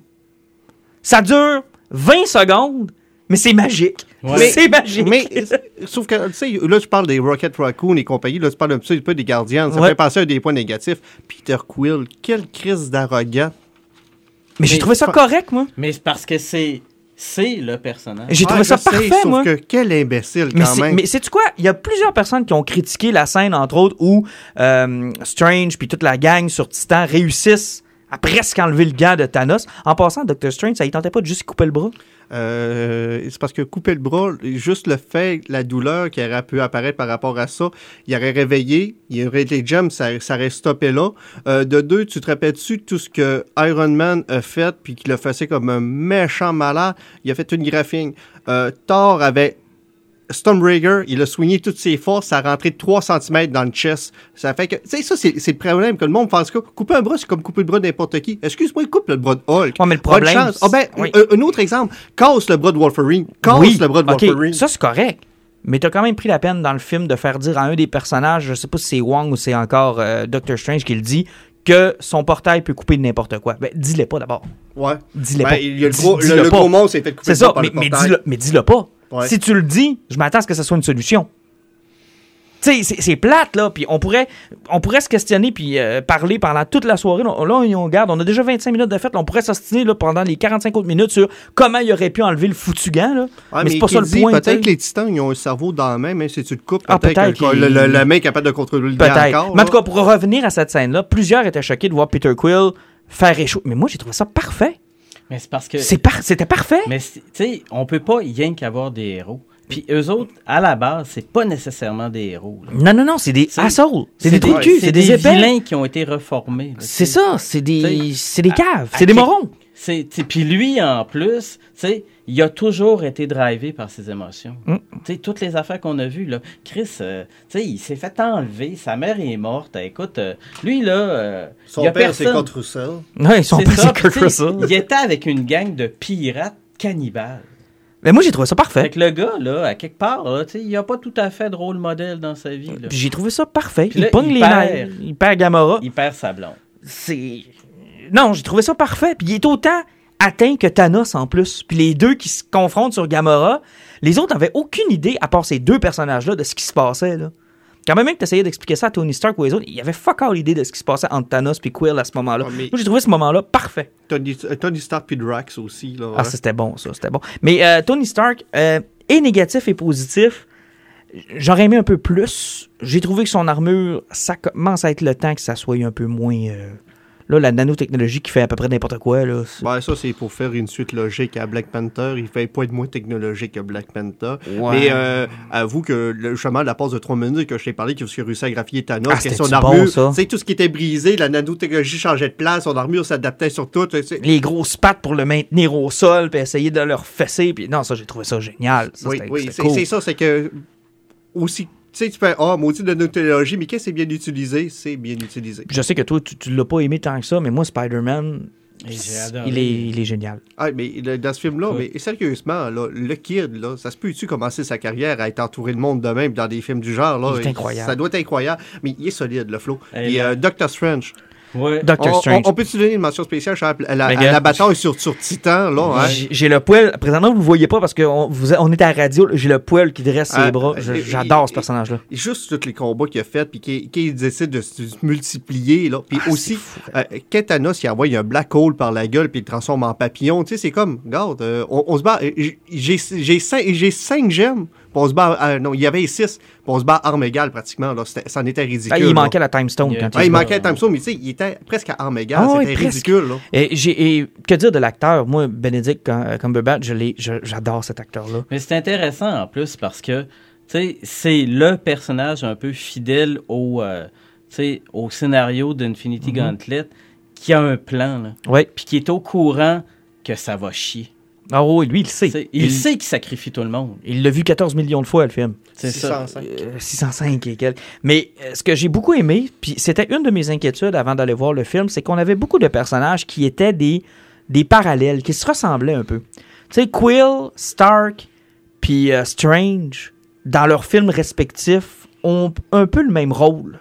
Ça dure 20 secondes, mais c'est magique.
Ouais.
C'est magique.
Mais, sauf que, tu sais, là, je parle des Rocket Raccoon et compagnie, là, tu parles un petit peu des gardiens, ça
Ouais.
fait penser à des points négatifs. Peter Quill, quelle crise d'arrogant.
Mais j'ai
Mais
trouvé ça correct, moi.
Mais c'est parce que c'est c'est le personnage.
J'ai trouvé ça
je sais,
parfait,
sauf
moi.
que quel imbécile,
Mais
quand
c'est-
même.
mais sais-tu quoi? Il y a plusieurs personnes qui ont critiqué la scène, entre autres, où euh, Strange puis toute la gang sur Titan réussissent à presque enlever le gant de Thanos. En passant, Doctor Strange, ça ne tentait pas de juste couper le bras?
Euh, c'est parce que couper le bras, juste le fait, la douleur qui aurait pu apparaître par rapport à ça, il aurait réveillé, il aurait les gems, ça, ça aurait stoppé là. Euh, de deux, tu te rappelles-tu tout ce que Iron Man a fait, puis qu'il a fait comme un méchant malade? Il a fait une graphine. Euh, Thor avait Stormbreaker, il a soigné toutes ses forces, ça a rentré 3 cm dans le chest. Ça fait que, tu sais, ça, c'est le problème que le monde pense que couper un bras, c'est comme couper le bras de n'importe qui. Excuse-moi, il coupe le bras de Hulk.
Ouais, mais le problème.
Ah ben,
oui.
un, un autre exemple, casse le bras de Wolverine. Casse
oui,
le bras de Wolverine.
ça c'est correct. Mais t'as quand même pris la peine dans le film de faire dire à un des personnages, je sais pas si c'est Wong ou c'est encore euh, Doctor Strange qui le dit, que son portail peut couper de n'importe quoi. Ben, dis-le pas d'abord.
Ouais.
Dis-le
Ben,
pas.
il y a le gros, le, le gros monstre s'est fait couper
C'est
le
ça,
par
mais,
le portail.
mais dis-le pas.
Ouais.
Si tu le dis, je m'attends à ce que ce soit une solution. Tu sais, c'est- plate, là, puis on pourrait, on pourrait se questionner puis euh, parler pendant toute la soirée. Là, là, on regarde, on a déjà 25 minutes de fête, là, on pourrait s'ostiner pendant les 45 autres minutes sur comment il aurait pu enlever le foutu gant, là.
Ouais,
mais c'est pas ça le point.
Peut-être que les titans, ils ont un cerveau dans la main, mais si tu le coupes,
Ah,
peut-être que le, le- main est capable de contrôler le gant
Peut-être.
encore.
Mais en tout cas, pour revenir à cette scène-là, plusieurs étaient choqués de voir Peter Quill faire échouer. Mais moi, j'ai trouvé ça parfait.
Mais c'est parce que
par- C'était parfait.
Mais tu sais, on peut pas rien qu'avoir des héros. Puis eux autres, à la base, c'est pas nécessairement des héros. là.
Non, non, non, c'est des assholes. C'est des trous de cul,
c'est
c'est des épais.
vilains qui ont été reformés.
C'est ça, c'est des, c'est des caves, c'est des morons.
Puis lui, en plus, tu sais, il a toujours été drivé par ses émotions.
Mm.
Toutes les affaires qu'on a vues, là. Chris, euh, tu sais, il s'est fait enlever, sa mère est morte. Écoute, euh, lui, là, euh,
Son
il y a
père, c'est. Kurt Russell.
Ouais, ils sont
C'est
Kurt Russell.
Il était avec une gang de pirates cannibales.
Mais moi, j'ai trouvé ça
Fait
parfait.
que le gars, là, à quelque part, là, tu sais, il a pas tout à fait de rôle modèle dans sa vie. Là.
Puis J'ai trouvé ça parfait.
Puis
il
là,
pogne
il
les
perd.
nerfs, il perd Gamora.
Il perd sa blonde.
C'est. Non, j'ai trouvé ça parfait. Puis il est autant atteint que Thanos en plus. Puis les deux qui se confrontent sur Gamora, les autres n'avaient aucune idée, à part ces deux personnages-là, de ce qui se passait. Là. Quand même, que tu essayais d'expliquer ça à Tony Stark ou les autres, il y avait fuck all idée de ce qui se passait entre Thanos et Quill à ce moment-là.
Ah, mais-
Moi, j'ai trouvé ce moment-là parfait.
Tony, euh, Tony Stark puis Drax aussi. Là,
Ah,
hein.
c'était bon, ça, c'était bon. Mais euh, Tony Stark euh, est négatif et positif. J'aurais aimé un peu plus. J'ai trouvé que son armure, ça commence à être le temps que ça soit un peu moins. euh, Là, la nanotechnologie qui fait à peu près n'importe quoi, là. c'est-
Ben, ça, c'est pour faire une suite logique à Black Panther. Il fait pas être moins technologique que Black Panther.
Ouais.
Mais euh, avoue que le, justement, la pause de trois minutes que je t'ai parlé, qui a réussi à graphier Thanos,
Ah,
que son
bon,
armure,
ça?
tu sais, tout ce qui était brisé, la nanotechnologie changeait de place, son armure s'adaptait sur tout.
Les grosses pattes pour le maintenir au sol, puis essayer de le refesser. Puis non, ça, j'ai trouvé ça génial. Ça,
oui, oui, c'est
cool.
c'est ça, c'est que aussi, sais, tu fais, ah, maudit de nanotechnologie, mais qu'est-ce que c'est bien utilisé? C'est bien utilisé.
Je sais que toi, tu, tu l'as pas aimé tant que ça, mais moi, Spider-Man, il est, il est génial.
Ah, mais le- dans ce film-là,
Oui.
mais sérieusement, là, le kid, là, ça se peut-tu commencer sa carrière à être entouré de monde de même dans des films du genre? Là,
Il est incroyable.
Ça doit être incroyable, mais il est solide, le flow.
Et
Et
là-
euh, Doctor Strange.
Ouais.
Doctor
On,
Strange.
on- on peut-tu donner une mention spéciale? À la, à la-
Ben,
la bataille sur, sur Titan, là? hein?
J'ai- le poil. Présentement, vous le voyez pas parce qu'on on est à la radio. J'ai le poil qui dresse ses
Ah,
bras. J'adore ce personnage-là.
Juste tous les combats qu'il a fait, puis qu'il qu'il décide de se multiplier, là. Puis
Ah,
aussi,
c'est fou.
euh, quand Thanos, il envoie un black hole par la gueule, puis il le transforme en papillon. Tu sais, c'est comme, regarde, euh, on, on se bat. J'ai j'ai cinq, j'ai cinq gemmes, on se bat. euh, non, il y avait six, puis on se bat armes égales pratiquement, là. C'était- C'en était ridicule.
Ah, il
là.
manquait la time stone
Yeah.
quand
Ah, il
bat.
manquait un time stone, mais tu sais, il était presque à armes égales.
Ah
C'était
presque.
ridicule, là.
Et, j'ai- et que dire de l'acteur? Moi, Benedict Cum- Cumberbatch, je l'ai- je- j'adore cet acteur-là.
Mais c'est intéressant en plus parce que, tu sais, c'est le personnage un peu fidèle au, euh, tu sais, au scénario d'Infinity Gauntlet qui a un plan, là,
Oui.
puis qui est au courant que ça va chier.
Ah oui, lui, il le sait.
il, sait qu'il sacrifie tout le monde.
Il l'a vu 14 millions de fois, le film.
C'est ça.
605.
Euh, 605 et quelques. Mais euh, ce que j'ai beaucoup aimé, puis c'était une de mes inquiétudes avant d'aller voir le film, c'est qu'on avait beaucoup de personnages qui étaient des, des parallèles, qui se ressemblaient un peu. Tu sais, Quill, Stark, puis euh, Strange, dans leurs films respectifs, ont un peu le même rôle.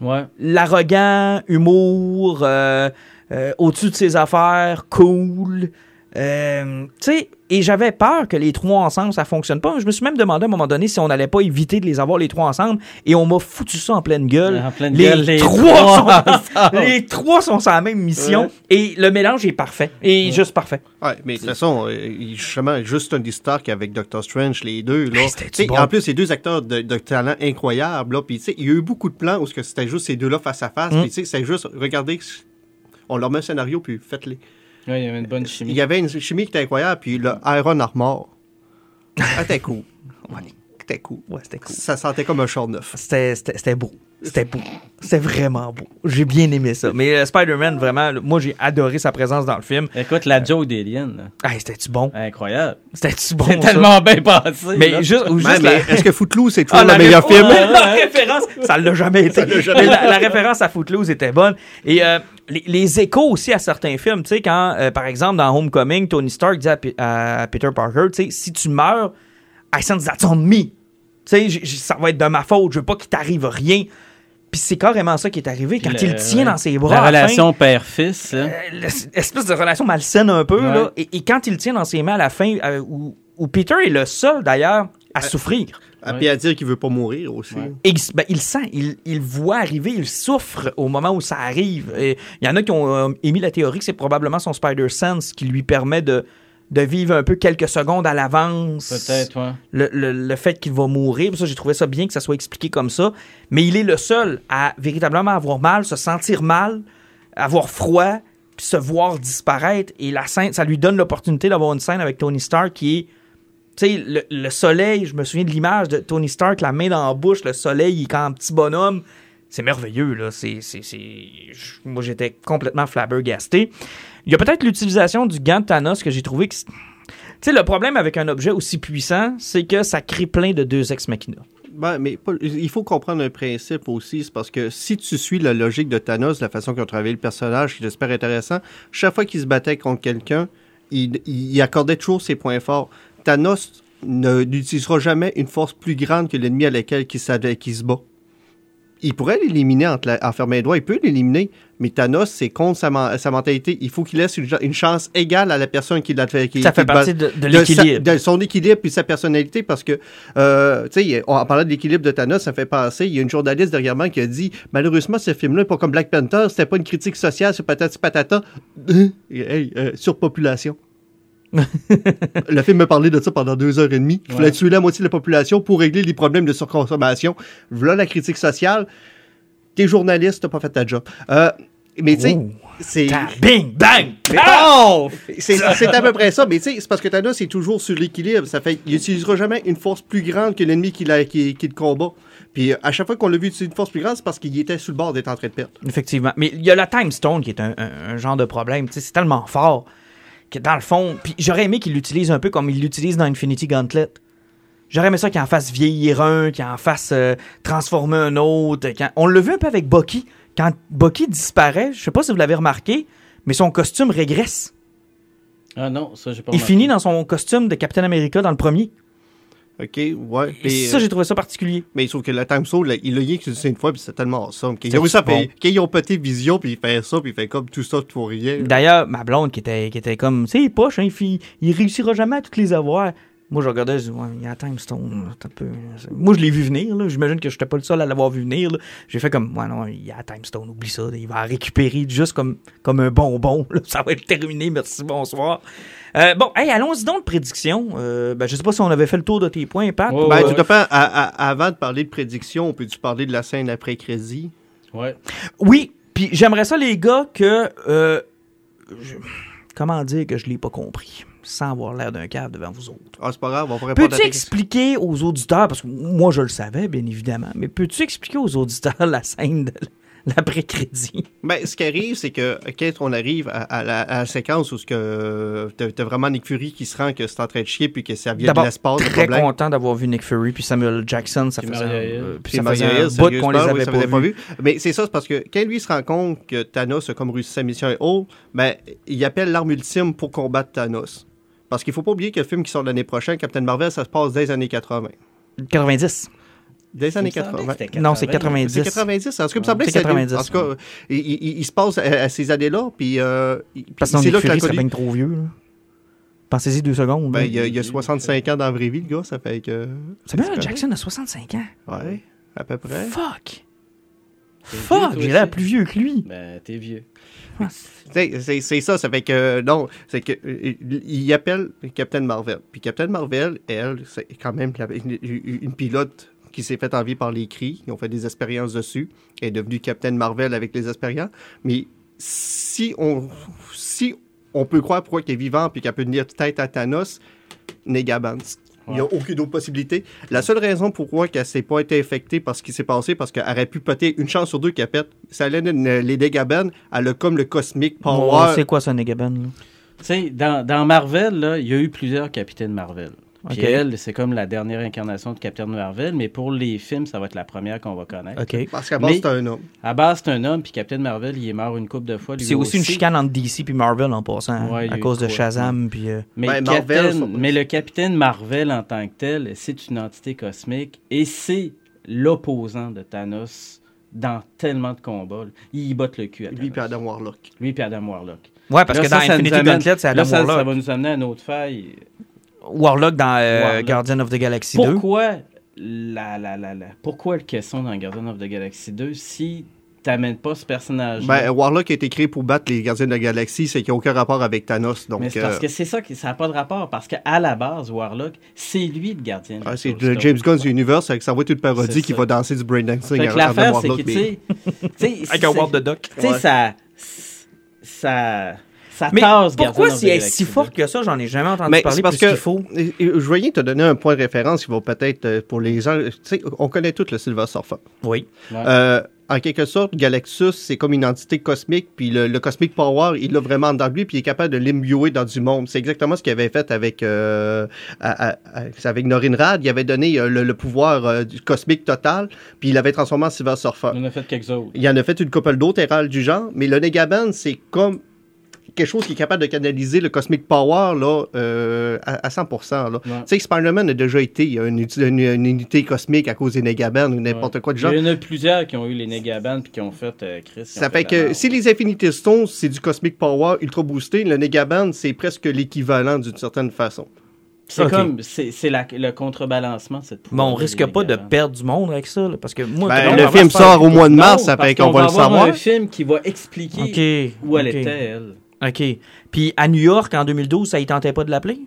Ouais.
L'arrogant, humour, euh, euh, au-dessus de ses affaires, cool. Euh, tu sais, et j'avais peur que les trois ensemble, ça fonctionne pas. Je me suis même demandé à un moment donné si on n'allait pas éviter de les avoir les trois ensemble. Et on m'a foutu ça en pleine gueule.
En pleine
les,
gueule, les
trois
trois
sont, les trois sont sur la même mission.
Ouais.
Et le mélange est parfait. Et juste parfait.
Ouais, mais de toute façon, euh, justement, juste Tony Stark avec Doctor Strange, les deux, là.
Bon?
En plus, ces deux acteurs de, de talent incroyable, là. Puis, tu sais, il y a eu beaucoup de plans où ce que c'était juste ces deux-là face à face.
Mm.
Puis, tu sais, c'est juste, regardez, on leur met un scénario, puis faites-les.
Ouais, il y avait une bonne
Il
chimie.
y avait une chimie qui était incroyable, puis le Iron Armor. C'était cool.
Ouais.
C'était cool.
Ouais, c'était cool.
Ça sentait comme un char neuf.
C'était, c'était, c'était beau. C'était beau. C'était vraiment beau. J'ai bien aimé ça. Mais euh, Spider-Man, vraiment, le- moi, j'ai adoré sa présence dans le film.
Écoute, la joke d'Alien, là,
Ah, c'était-tu bon?
incroyable.
C'était-tu bon?
C'est
ça?
tellement bien passé.
Mais
là.
juste, ou
Ouais,
juste
mais
la-
est-ce que Footloose est toujours
Ah,
le meilleur film?
Ouais, la référence, ça l'a jamais été.
l'a jamais
Mais la, la référence à Footloose était bonne. Et euh, les, les échos aussi à certains films, tu sais, quand, euh, par exemple, dans Homecoming, Tony Stark dit à, Pe- à Peter Parker, tu sais, si tu meurs, I sense that's on me. Tu sais, j- j- ça va être de ma faute, je veux pas qu'il t'arrive rien. Puis c'est carrément ça qui est arrivé quand
Le-
il le tient dans ses bras.
La relation père-fils, là.
Euh, l'espèce de relation malsaine un peu,
Ouais.
là. Et, et quand il le tient dans ses mains à la fin, euh, où, où Peter est le seul, d'ailleurs, à souffrir.
Ah, Puis à dire qu'il veut pas mourir aussi.
Ouais.
Et ben, il sent, il, il voit arriver, il souffre au moment où ça arrive. Et Il y en a qui ont euh, émis la théorie que c'est probablement son Spider-Sense qui lui permet de, de vivre un peu quelques secondes à l'avance.
Peut-être, ouais.
Le, le- le fait qu'il va mourir. Ça, j'ai trouvé ça bien que ça soit expliqué comme ça. Mais il est le seul à véritablement avoir mal, se sentir mal, avoir froid, puis se voir disparaître. Et la scène, ça lui donne l'opportunité d'avoir une scène avec Tony Stark qui est. Tu sais, le, le soleil, je me souviens de l'image de Tony Stark, la main dans la bouche, le soleil, il est comme un petit bonhomme. C'est merveilleux, là. C'est, c'est, c'est- Moi, j'étais complètement flabbergasté. Il y a peut-être l'utilisation du gant de Thanos que j'ai trouvé que. Tu sais, le problème avec un objet aussi puissant, c'est que ça crée plein de deux ex machina.
Ben, mais il faut comprendre un principe aussi, c'est parce que si tu suis la logique de Thanos, la façon qu'ils ont travaillé le personnage, qui est intéressant, chaque fois qu'il se battait contre quelqu'un, il, il accordait toujours ses points forts. Thanos n'utilisera jamais une force plus grande que l'ennemi à laquelle il, qu'il se bat. Il pourrait l'éliminer en, en fermant les doigts, il peut l'éliminer, mais Thanos, c'est contre sa, men- sa mentalité. Il faut qu'il laisse une, une chance égale à la personne qui l'a fait. qui-
Ça fait
qui
partie de, l'équilibre.
de son équilibre puis sa personnalité parce que euh, tu sais on- en parlant de l'équilibre de Thanos ça me fait penser il y a une journaliste derrière moi qui a dit malheureusement ce film là n'est pas comme Black Panther c'était pas une critique sociale sur patati patata hey, euh, surpopulation le film me parlait de ça pendant deux heures et demie. Il fallait
Ouais.
tuer la moitié de la population pour régler les problèmes de surconsommation. Voilà la critique sociale. T'es journaliste, t'as pas fait ta job. Euh, mais tu sais, c'est...
Bing, bang!
Mais-
Oh!
C'est c'est à peu près ça, mais tu sais, c'est parce que Thanos est toujours sur l'équilibre. Ça fait qu'il n'utilisera jamais une force plus grande que l'ennemi qui, qui, qui le combat. Puis euh, à chaque fois qu'on l'a vu utiliser une force plus grande, c'est parce qu'il était sur le bord d'être en train de perdre.
Effectivement. Mais il y a la Time Stone qui est un, un- un genre de problème. Tu sais, c'est tellement fort que dans le fond. Puis j'aurais aimé qu'il l'utilise un peu comme il l'utilise dans Infinity Gauntlet. J'aurais aimé ça qu'il en fasse vieillir un, qu'il en fasse euh, transformer un autre. quand- On l'a vu un peu avec Bucky. Quand Bucky disparaît, je sais pas si vous l'avez remarqué, mais son costume régresse.
Ah non, ça, j'ai pas
Il
remarqué.
finit dans son costume de Captain America dans le premier.
OK, ouais.
Et ça,
euh,
j'ai trouvé ça particulier.
mais sauf que la Time Soul, là, il l'a rien utilisé une fois, puis c'est tellement awesome. Qu'ils
C'est
ont, à
bon.
faire- qu'ils ont pété Vision, puis il fait ça, puis il fait comme tout ça pour rien.
D'ailleurs, ma blonde qui était, qui était comme, tu sais, poche, hein, il, il réussira jamais à toutes les avoir. Moi, je regardais, je dis, ouais, il y a Time Stone. un peu... Moi, je l'ai vu venir, là. J'imagine que je n'étais pas le seul à l'avoir vu venir. J'ai fait comme, ouais, non, il y a Time Stone, oublie ça. Il va récupérer juste comme, comme un bonbon, là. Ça va être terminé, merci, bonsoir. Euh, bon, hey, allons-y donc de prédiction. Euh, ben, je sais pas si on avait fait le tour de tes points, Pat. Ou,
Ben, tout à fait. À- à- avant de parler de prédiction, on peut-tu parler de la scène après-crédit?
Ouais.
Oui, puis j'aimerais ça, les gars, que. euh, je- Comment dire que je l'ai pas compris, sans avoir l'air d'un cave devant vous autres?
Ah, c'est pas grave, on va répondre
Peux-tu expliquer aux auditeurs, parce que moi je le savais bien évidemment, mais peux-tu expliquer aux auditeurs la scène de l'après-crédit?
Ben, ce qui arrive, c'est que quand on arrive à, à la, à la séquence où ce que t'as t'as vraiment Nick Fury qui se rend que c'est en train de chier puis que ça vient de l'espace, le
très
problème.
content d'avoir vu Nick Fury puis Samuel Jackson, ça
Puis
faisait,
Maria Hill.
euh, puis ça faisait
Hill,
un bout qu'on les
oui,
avait
ça
pas vus.
Mais c'est ça, c'est parce que quand lui se rend compte que Thanos a comme réussi sa mission et oh, ben, il appelle l'arme ultime pour combattre Thanos. Parce qu'il faut pas oublier que le film qui sort l'année prochaine, Captain Marvel, ça se passe dès les années 80.
90.
Des années
Il me semblait
80.
que c'était
Non, c'est
80.
90.
C'est 90. En tout cas, il me semblait
C'est
que c'était-
90,
En tout cas, il, il- il se passe à, à ces années-là, puis euh, il-
Parce que
c'est là que la connu-
bien trop vieux. là. Pensez-y deux secondes.
Ben, il y, a, il y a 65 ans dans la vraie vie, le gars, ça fait que.
Samuel. Jackson a 65 ans.
Ouais, à peu près.
Fuck! Fuck! J'ai l'air plus vieux que lui.
Ben, t'es vieux.
C'est- ça, ça fait que non, c'est que euh, il appelle Captain Marvel. Puis Captain Marvel, elle, c'est quand même la- une, une pilote qui s'est faite envier par les cris. Ils ont fait des expériences dessus. Est devenue Captain Marvel avec les expériences. Mais si on si on peut croire pourquoi qu'elle est vivante puis qu'elle peut tenir tête à Thanos, Negaban. Il n'y a aucune autre possibilité. La seule raison pourquoi qu'elle s'est pas été infectée par ce qui s'est passé, parce qu'elle aurait pu péter une chance sur deux qu'elle pète. Ça allait les Negaban, elle a comme le cosmic power.
Oh, c'est quoi ça, Negaban? là?
Tu sais, dans, dans Marvel, il y a eu plusieurs capitaines Marvel. Puis elle, c'est comme la dernière incarnation de Captain Marvel, mais pour les films, ça va être la première qu'on va connaître.
OK.
Parce qu'à base, c'est un homme.
À base, c'est un homme, puis Captain Marvel, il est mort une couple de fois. lui
C'est aussi une chicane entre DC puis Marvel en passant, hein,
Ouais,
à cause de
quoi,
Shazam. Puis, euh,
Mais,
Ben, Marvel,
Captain-
ça-
mais le capitaine Marvel en tant que tel, c'est une entité cosmique et c'est l'opposant de Thanos dans tellement de combats. là. Il y botte le cul à
Lui et
Thanos.
Adam Warlock.
Lui et Adam Warlock.
Ouais, parce
Là,
que
ça,
dans
ça
Infinity
amène-
Gauntlet, c'est
là,
Adam
ça, ça
Warlock.
va nous amener à une autre faille.
Warlock dans euh,
Warlock.
Guardian of the Galaxy 2.
Pourquoi la, la, la, la- pourquoi le caisson dans Guardian of the Galaxy 2 si t'amènes pas ce personnage
Ben, Warlock a été créé pour battre les gardiens de la galaxie, c'est qu'il n'y a aucun rapport avec Thanos. Donc,
mais c'est
euh,
parce que c'est ça qui ça n'a pas de rapport parce qu'à la base Warlock c'est lui le gardien de
ah, c'est le. James Gunn's Universe, avec ça va être une parodie qui va danser du breakdancing
l'affaire c'est
Warlock,
que tu sais tu sais,
Avec un World de Doc.
tu sais
Ouais.
ça ça ça
Mais
tasse
pourquoi si elle est si
2.
forte que ça, j'en ai jamais entendu
Mais
parler
parce
plus
que
qu'il faut.
et- et je voyais te donner un point de référence qui va peut-être euh, pour les gens. Tu sais, on connaît tous le Silver Surfer.
Oui.
Ouais.
Euh, en quelque sorte, Galactus, c'est comme une entité cosmique, puis le, le Cosmic Power, il l'a vraiment dans lui, puis il est capable de l'imbuer dans du monde. C'est exactement ce qu'il avait fait avec, euh, à- à- à- c'est avec Norin Rad. Il avait donné euh, le, le pouvoir euh, du cosmique total, puis il l'avait transformé en Silver Surfer.
on en a fait quelques autres
Il en a fait une couple d'autres erreurs du genre, mais le Negaban, c'est comme quelque chose qui est capable de canaliser le Cosmic Power là, euh, à, à 100%. Là.
Ouais.
Tu sais, Spider-Man a déjà été il y a une, uti- une- une unité cosmique à cause des Negaban ou n'importe
Ouais.
quoi du
il
genre.
y en a plusieurs qui ont eu les Negaban puis qui ont fait euh, Chris
Ça fait
de
que si les Infinity Stones, c'est du Cosmic Power ultra boosté, le Negaban, c'est presque l'équivalent d'une certaine façon.
c'est comme c'est c'est la- le contrebalancement cette
Mais on risque pas de perdre du monde avec ça, là, parce que moi...
Ben, le film sort au mois de
Non,
mars, ça fait qu'on va le
avoir
savoir.
un film qui va expliquer où elle
OK.
était, elle.
OK. Puis à New York, en 2012, ça y tentait pas de l'appeler?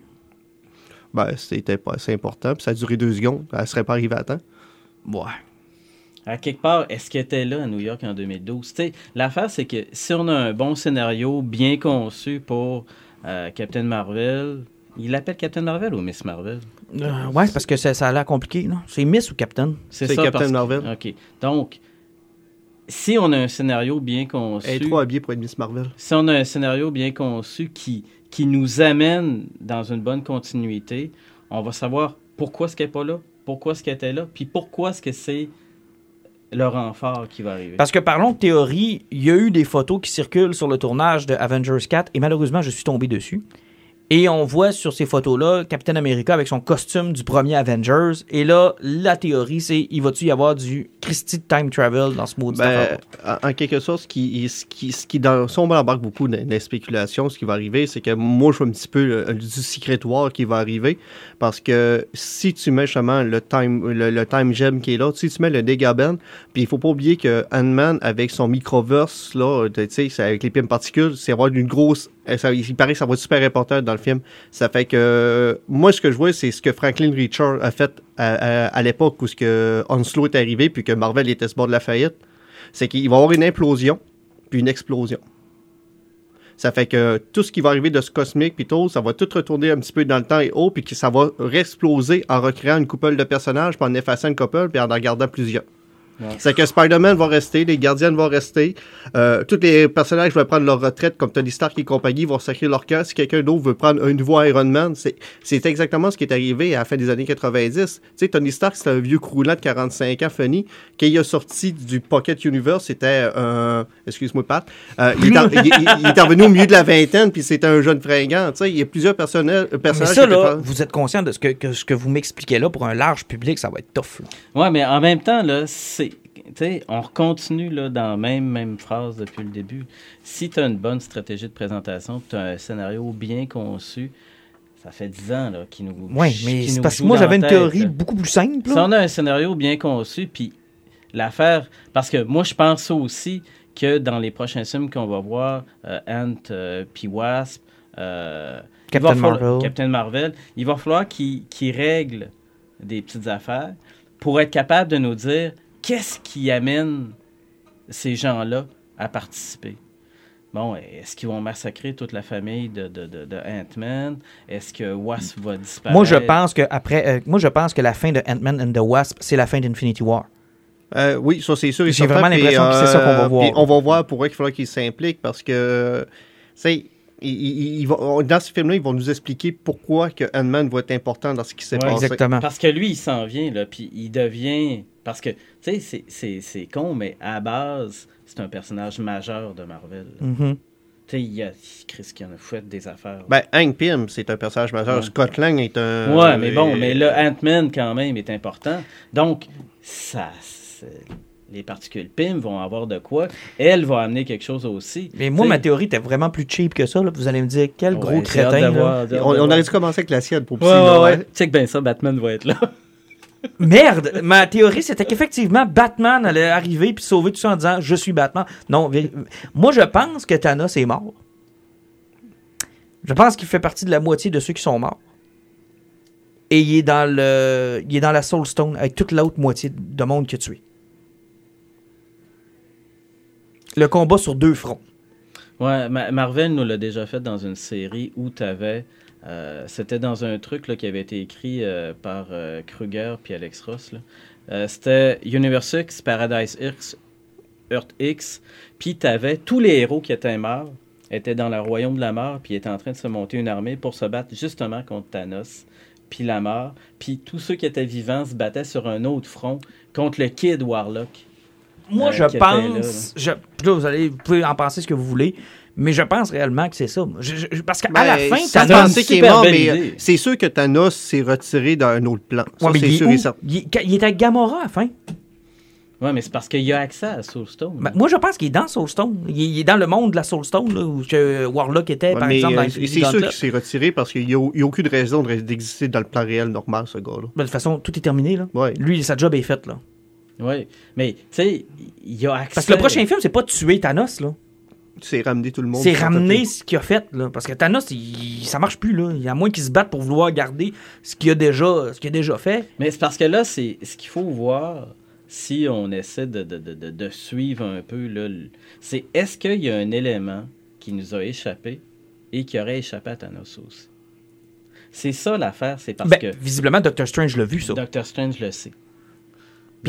Ben, c'était pas assez important, puis ça a duré deux secondes. Elle serait pas arrivée à temps.
Ouais.
À quelque part, est-ce qu'elle était là à New York en 2012? Tu sais, L'affaire, c'est que si on a un bon scénario bien conçu pour euh, Captain Marvel, il l'appelle Captain Marvel ou Miss Marvel?
Euh, ouais, c'est parce que ça, ça a l'air compliqué, non? C'est Miss ou Captain?
C'est
ça,
Captain
que-
Marvel.
OK. Donc, si on a un scénario bien conçu...
Elle est trop habillée pour être Miss Marvel.
si on a un scénario bien conçu qui, qui nous amène dans une bonne continuité, on va savoir pourquoi est-ce qu'elle n'est pas là, pourquoi est-ce qu'elle était là, puis pourquoi est-ce que c'est le renfort qui va arriver.
Parce que parlons de théorie, il y a eu des photos qui circulent sur le tournage de Avengers 4 et malheureusement, je suis tombé dessus. Et on voit sur ces photos-là Captain America avec son costume du premier Avengers. Et là, la théorie, c'est il va-tu y avoir du Christie de time travel dans ce mot
Ben, en, quelque sorte, ce qui, ce qui, ce qui dans, si on embarque beaucoup dans les spéculations, ce qui va arriver, c'est que moi, je vois un petit peu le- du secret war qui va arriver. Parce que si tu mets justement le time, le, le time gem qui est là, si tu mets le Negaben, puis il faut pas oublier que Ant-Man, avec son microverse, là, avec les pimes particules, c'est avoir une grosse. ça- il paraît que ça va être super important dans le film. Ça fait que euh, moi, ce que je vois, c'est ce que Franklin Richard a fait à, l'époque où ce que Onslow est arrivé, puis que Marvel était le bord de la faillite. C'est qu'il va y avoir une implosion, puis une explosion. Ça fait que tout ce qui va arriver de ce cosmique, puis tout, ça va tout retourner un petit peu dans le temps et haut, puis que ça va réexploser en recréant une couple de personnages, puis en effaçant une couple, puis en en gardant plusieurs.
Ouais.
C'est que Spider-Man va rester, les Gardiens vont rester, euh, tous les personnages vont prendre leur retraite, comme Tony Stark et compagnie, vont sacrer leur cœur. Si quelqu'un d'autre veut prendre un nouveau Iron Man, c'est, c'est exactement ce qui est arrivé à la fin des années 90. Tu sais, Tony Stark, c'était un vieux croulant de 45 ans, funny. Quand il a sorti du Pocket Universe, c'était un... Excuse-moi, Pat. Euh, il, est en- il- il- il est revenu au milieu de la vingtaine, puis c'était un jeune fringant. Tu sais, il y a plusieurs personnels,
Mais
personnages...
ça,
qui étaient
là,
pas-
vous êtes conscient de ce que, que ce que vous m'expliquez là pour un large public, ça va être tough. là.
Ouais, mais en même temps, là, c'est. On continue là, dans la même, même phrase depuis le début. Si tu as une bonne stratégie de présentation, tu as un scénario bien conçu, ça fait 10 ans là, qu'il nous
Oui,
qui
mais c'est parce que moi, j'avais une théorie beaucoup plus simple.
Si on a un scénario bien conçu, puis l'affaire. Parce que moi, je pense aussi que dans les prochains films qu'on va voir, euh, Ant euh, puis Wasp, euh,
Captain
falloir-
Marvel.
Captain Marvel, il va falloir qu'il qu'il règle des petites affaires pour être capable de nous dire qu'est-ce qui amène ces gens-là à participer? Bon, est-ce qu'ils vont massacrer toute la famille de, de, de, de Ant-Man? Est-ce que Wasp va disparaître?
Moi, je pense que après, euh, moi, je pense que la fin de Ant-Man and the Wasp, c'est la fin d'Infinity War.
Euh, oui, ça c'est sûr. et
J'ai vraiment l'impression que c'est ça qu'on va
euh,
voir.
On va voir pourquoi il faudra qu'il s'implique parce que, tu sais, il- il- il va- dans ce film-là, ils vont nous expliquer pourquoi que Ant-Man va être important dans ce qui s'est
Ouais,
passé.
Exactement.
Parce que lui, il s'en vient, là, puis il devient... Parce que, tu sais, c'est- c'est c'est con, mais à la base, c'est un personnage majeur de Marvel.
Mhm.
Tu sais, il y a Chris qui en a fait des affaires. là.
Ben, Hank Pym, c'est un personnage majeur.
Ouais.
Scott Lang est un.
ouais, mais bon,
euh,
mais là, Ant-Man, quand même, est important. Donc, ça... c'est- Les particules PIM vont avoir de quoi. Elle va amener quelque chose aussi.
Mais moi,
Tu sais,
ma théorie était vraiment plus cheap que ça. là. Vous allez me dire, quel gros
ouais,
crétin. là.
voir,
On,
de
on aurait dû commencer avec la sienne pour
Ouais, ouais.
hein?
Check bien ça, Batman va être là.
Merde! Ma théorie, c'était qu'effectivement, Batman allait arriver puis sauver tout ça en disant Je suis Batman. Non, moi, je pense que Thanos est mort. Je pense qu'il fait partie de la moitié de ceux qui sont morts. Et il est dans le, il est dans la Soul Stone avec toute l'autre moitié de monde qu'il a tué. Le combat sur deux fronts.
Ouais, Ma- Marvel nous l'a déjà fait dans une série où tu avais. C'était dans un truc là, qui avait été écrit euh, par euh, Kruger puis Alex Ross. là. Euh, C'était Universe X, Paradise X, Earth X. Puis tu avais tous les héros qui étaient morts, étaient dans le royaume de la mort, puis étaient en train de se monter une armée pour se battre justement contre Thanos, puis la mort. Puis tous ceux qui étaient vivants se battaient sur un autre front contre le Kid Warlock.
Moi,
Euh,
je pense. je- là, vous, allez, vous pouvez en penser ce que vous voulez, mais je pense réellement que c'est ça. Je- je- parce qu'à
Ben,
la fin,
Thanos-
penser qu'il est
super
mort,
belle
mais
idée.
euh, c'est sûr que Thanos s'est retiré d'un autre plan. Ça,
Ouais,
c'est
il, est
sûr et certain.
Il, est- il est avec Gamora à la fin.
Ouais, mais c'est parce qu'il y a accès à Soulstone.
Ben, moi, je pense qu'il est dans Soulstone. Il, est- il est dans le monde de la Soulstone, là, où que Warlock était,
Ouais,
par
mais
exemple, dans
euh, c'est sûr qu'il s'est retiré parce qu'il n'y a, aucune raison de- d'exister dans le plan réel normal, ce gars-là.
Ben, de toute façon, tout est terminé. Là.
Ouais.
Lui, sa job est faite. Là.
Oui, mais tu sais, il y a accès.
Parce que le prochain film, c'est pas de tuer Thanos. là.
C'est ramener tout le monde.
C'est ramener ce qu'il a fait. Là. Parce que Thanos, il- ça marche plus. Là. Il y a moins qu'il se batte pour vouloir garder ce qu'il a déjà, ce qu'il a déjà fait.
Mais c'est parce que là, c'est ce qu'il faut voir si on essaie de, de, de, de- suivre un peu. là, C'est est-ce qu'il y a un élément qui nous a échappé et qui aurait échappé à Thanos aussi? C'est ça l'affaire, c'est parce
Ben,
que
Visiblement, Doctor Strange l'a vu, ça.
Doctor Strange le sait.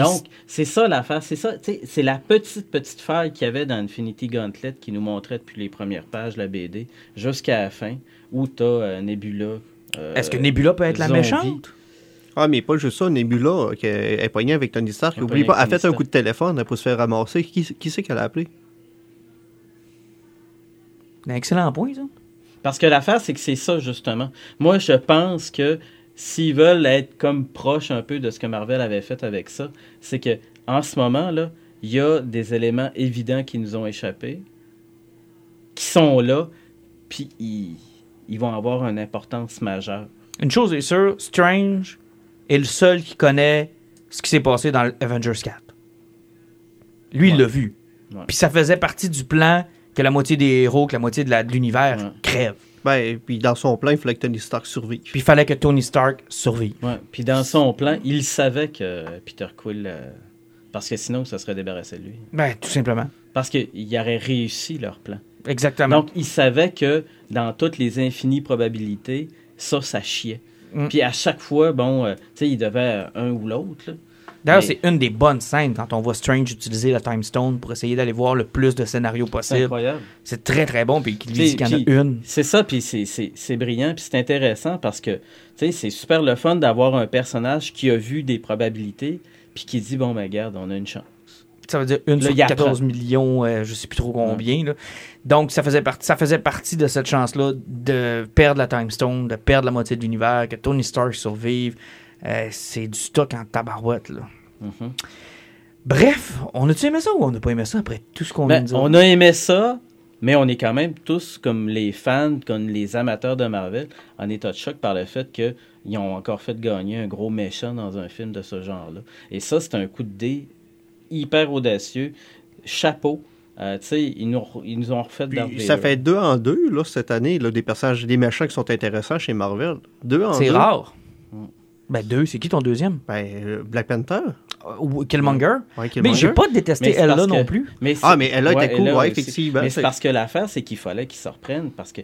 Donc, c'est ça l'affaire. C'est ça, tu sais, c'est la petite, petite faille qu'il y avait dans Infinity Gauntlet qui nous montrait depuis les premières pages de la BD jusqu'à la fin où tu as Nebula. euh,
Est-ce que Nebula peut être la méchante?
Ah, mais pas juste ça, Nebula, euh, qui est poignée avec Tony Stark. Oublie pas, elle a fait un coup de téléphone pour se faire ramasser. Qui, qui c'est qu'elle a appelé?
Un excellent point, ça.
Parce que l'affaire, c'est que c'est ça, justement. Moi, je pense que s'ils veulent être comme proches un peu de ce que Marvel avait fait avec ça, c'est que en ce moment, là, il y a des éléments évidents qui nous ont échappé, qui sont là, puis ils, ils vont avoir une importance majeure.
Une chose est sûre, Strange est le seul qui connaît ce qui s'est passé dans Avengers 4. Lui, il l'a vu. Puis ça faisait partie du plan que la moitié des héros, que la moitié de l'univers
Ouais.
crève.
Ben, puis dans son plan, il fallait que Tony Stark survive.
Puis il fallait que Tony Stark survive.
Ouais. Puis dans son plan, il savait que Peter Quill... euh, parce que sinon, ça serait débarrassé de lui.
Ben, tout simplement.
Parce qu'ils auraient réussi leur plan.
Exactement.
Donc, il savait que dans toutes les infinies probabilités, ça, ça chiait.
Mm.
Puis à chaque fois, bon, euh, tu sais, il devait un ou l'autre.
D'ailleurs,
mais-
c'est une des bonnes scènes quand on voit Strange utiliser la Time Stone pour essayer d'aller voir le plus de scénarios
C'est
possible.
incroyable.
C'est très très bon. Puis qu'il dit qu'il y en a une.
C'est ça, puis c'est- brillant, puis c'est intéressant parce que, tu sais, c'est super le fun d'avoir un personnage qui a vu des probabilités, puis qui dit, bon, ben, regarde, on a une chance.
Ça veut dire une
Là,
sur
il apprend.
14 millions, euh, je sais plus trop combien. là. Donc, ça faisait, partie, ça faisait partie de cette chance-là de perdre la Time Stone, de perdre la moitié de l'univers, que Tony Stark survive. Euh, c'est du stock en tabarouette. Là. Bref, on a-tu aimé ça ou on n'a pas aimé ça après tout ce qu'on vient
Ben,
de dire?
on a aimé ça, Mais on est quand même tous, comme les fans, comme les amateurs de Marvel, en état de choc par le fait qu'ils ont encore fait gagner un gros méchant dans un film de ce genre-là. Et ça, c'est un coup de dé hyper audacieux. Chapeau. Euh, tu sais, ils nous, ils nous ont refait
Puis, ça fait deux en deux, là, cette année, là, des personnages, des méchants qui sont intéressants chez Marvel. Deux en deux.
C'est rare.
Mm.
Ben, deux, c'est qui ton deuxième?
Ben, euh, Black Panther.
Ou Killmonger?
Ouais,
Mais
Killmonger.
j'ai pas détesté
Mais parce
non plus.
Mais
Ah, mais elle a été cool, ouais, effectivement.
Mais C'est- parce que l'affaire, c'est qu'il fallait qu'ils se reprennent parce que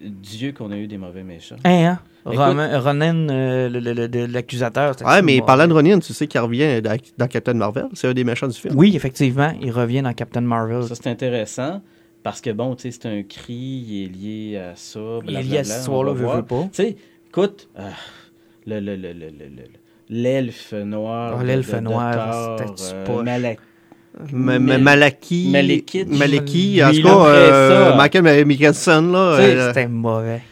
Dieu qu'on a eu des mauvais méchants.
Hein, hein?
Écoute-
Roman- Ronan, euh, l'accusateur.
Ouais, mais parlant de Ronin, tu sais qu'il revient dans, dans Captain Marvel. C'est un des méchants du film.
Oui, effectivement, il revient dans Captain Marvel.
Ça, c'est intéressant parce que, bon, tu sais, c'est un cri, il est lié à ça.
Il est lié à
va
veux,
voir.
veux pas.
Tu sais, écoute, euh, le, le, le, le, le- le- l'elfe noir.
Ah,
de-
l'elfe noir,
Thor,
c'était
euh, Malak-
Malaki.
Malekith.
Maleki. En tout cas,
après
euh, Michael Mickelson, là. Euh,
C'était mauvais.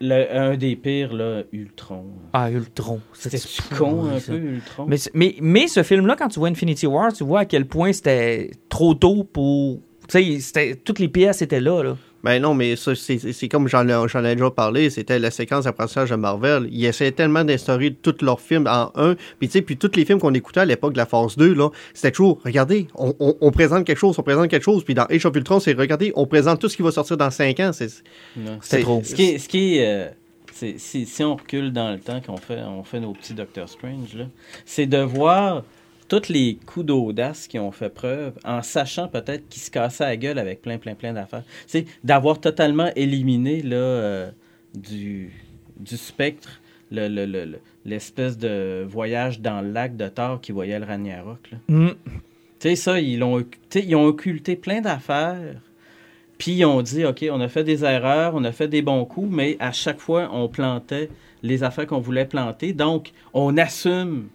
le- un des pires, là, Ultron.
Ah, Ultron.
C'était con un
ça.
peu, Ultron?
Mais, mais, mais ce film-là, quand tu vois Infinity War, tu vois à quel point c'était trop tôt pour. Tu sais, toutes les pièces étaient là. là.
Ben non, mais ça, c'est comme j'en ai, déjà parlé, c'était la séquence d'apprentissage de Marvel. Ils essayaient tellement d'instaurer tous leurs films en un. Puis tu sais, puis tous les films qu'on écoutait à l'époque de la phase 2, là, c'était toujours, regardez, on, on- on présente quelque chose, on présente quelque chose. Puis dans Age of Ultron, c'est, regardez, on présente tout ce qui va sortir dans 5 ans. C'est,
trop.
Ce qui ce qui est, euh, si, si on recule dans le temps qu'on fait, on fait nos petits Doctor Strange, là, c'est de voir tous les coups d'audace qui ont fait preuve, en sachant peut-être qu'ils se cassaient la gueule avec plein, plein, plein d'affaires. C'est d'avoir totalement éliminé là, euh, du, du spectre le- le- le- le- l'espèce de voyage dans le lac de Thor qui voyait le Ragnarok.
Mm.
Tu sais, ça, ils, sais, ils ont occulté plein d'affaires. Puis ils ont dit, OK, on a fait des erreurs, on a fait des bons coups, mais à chaque fois, on plantait les affaires qu'on voulait planter. Donc, on assume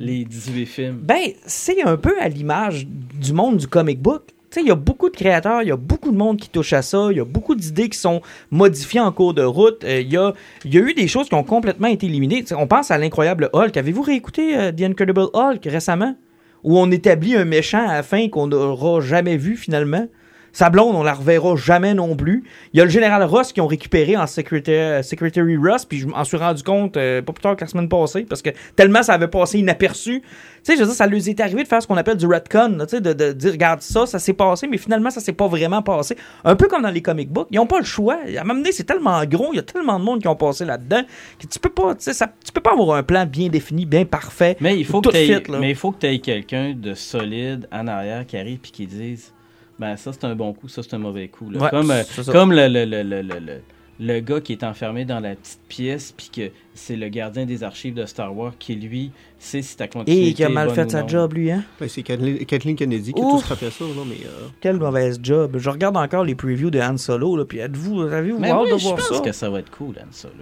les 18 films.
Ben, c'est un peu à l'image du monde du comic book. Il y a beaucoup de créateurs, il y a beaucoup de monde qui touche à ça, il y a beaucoup d'idées qui sont modifiées en cours de route. Euh, Il y, a, eu des choses qui ont complètement été éliminées. On pense à l'incroyable Hulk. Avez-vous réécouté euh, The Incredible Hulk récemment? Où on établit un méchant à la fin qu'on n'aura jamais vu finalement? Sa blonde, on la reverra jamais non plus. Il y a le général Ross qui ont récupéré en secrétaire, Secretary Ross, puis je m'en suis rendu compte euh, pas plus tard que la semaine passée, parce que tellement ça avait passé inaperçu. Tu sais, je veux dire, ça lui est arrivé de faire ce qu'on appelle du retcon, tu sais, de, de dire, regarde ça, ça s'est passé, mais finalement, ça s'est pas vraiment passé. Un peu comme dans les comic books. Ils n'ont pas le choix. À un moment donné, c'est tellement gros, il y a tellement de monde qui ont passé là-dedans, que tu peux pas, tu sais, ça- tu peux pas avoir un plan bien défini, bien parfait.
Mais il faut que t'aies-
fit, là.
mais il faut que tu aies quelqu'un de solide en arrière qui arrive et qui dise ben ça c'est un bon coup, ça c'est un mauvais coup. là.
Ouais,
comme euh,
c'est ça.
comme le, le, le, le, le, le- le gars qui est enfermé dans la petite pièce puis que c'est le gardien des archives de Star Wars qui lui sait si ta continuité
Et qui a mal fait sa
non.
job, lui, hein?
ben, c'est Kathleen, Kennedy qui a tous frappé ça, là, mais. euh,
Quelle mauvaise job. Je regarde encore les previews de Han Solo, là, puis êtes-vous, avez-vous hâte de
je
voir
pense
ça?
que ça va être cool Han Solo.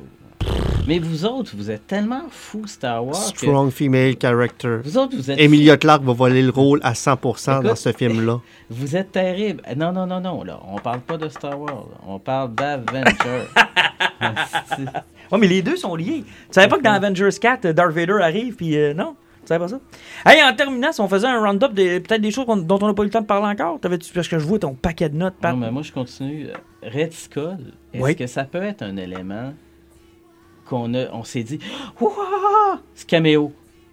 Mais vous autres, vous êtes tellement fous Star Wars que
strong female character.
vous autres vous êtes
Emilia Clarke va voler le rôle à 100% dans ce film-là.
Vous êtes terrible. Non, non, non, non, là. On parle pas de Star Wars. là. On parle d'Avenger. Asti.
Ouais, mais les deux sont liés. Tu savais pas que dans Avengers 4, euh, Darth Vader arrive, puis euh, non? Tu savais pas ça? Hey, en terminant, si on faisait un round-up, de- peut-être des choses dont on n'a pas eu le temps de parler encore, t'avais-tu, parce que je vois ton paquet de notes, Pat.
non, mais moi, je continue. Red Skull, est-ce
Oui.
que ça peut être un élément qu'on on s'est dit, Ouah! ce caméo.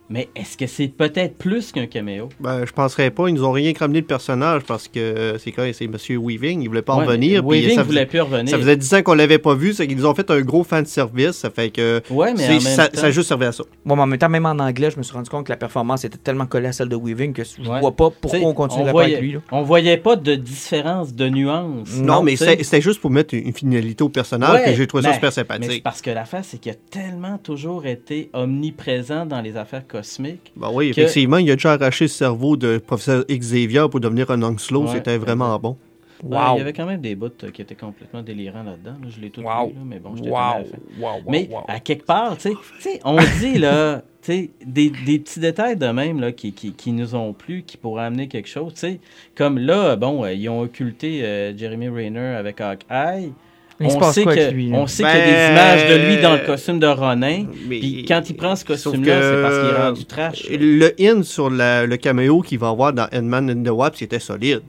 Mais est-ce que c'est peut-être plus qu'un caméo?
Ben, je penserais pas. Ils nous ont rien cramé le personnage parce que euh, c'est quoi, c'est M. Weaving. Il voulait pas
Ouais,
revenir.
mais
puis
Weaving
ça,
voulait
faisait,
plus revenir.
ça faisait 10 ans qu'on l'avait pas vu. C'est qu'ils nous ont fait un gros fan de service. Ça fait que
Ouais, mais en même
ça,
temps-
ça a juste servi à ça.
Bon, mais en même temps, même en anglais, je me suis rendu compte que la performance était tellement collée à celle de Weaving que je
Ouais.
vois pas pourquoi
T'sais,
on continuerait pas
voyait,
avec lui. là.
On voyait pas de différence, de nuance.
Non, mais c'était juste pour mettre une finalité au personnage
Ouais,
que j'ai trouvé ça
ben,
super
Mais c'est
sympathique.
parce que l'affaire, c'est qu'il a tellement toujours été omniprésent dans les affaires cosmiques.
Ben oui,
que-
effectivement, il a déjà arraché le cerveau de professeur Xavier pour devenir un Slow.
Ouais,
C'était vraiment bon.
Ouais,
Wow.
il y avait quand même des bouts euh, qui étaient complètement délirants là-dedans. là. Je l'ai tout
Wow.
vu, là, mais bon, j'étais
Wow.
à la fin.
Wow, wow,
Mais
wow.
à quelque part, tu sais- on dit là, tu sais, des, des petits détails de même là, qui, qui, qui nous ont plu, qui pourraient amener quelque chose. tu sais. Comme là, bon, euh, ils ont occulté euh, Jeremy Rayner avec Hawkeye.
Il se
on
passe
sait
quoi
que-
avec lui, là?
on sait qu'il y a
Ben,
des images de lui dans le costume de Ronin.
Mais-
Puis quand il prend ce costume-là,
que-
c'est parce qu'il est rendu trash.
Le in sur la- le caméo qu'il va avoir dans Ant-Man and the Wasp, c'était solide.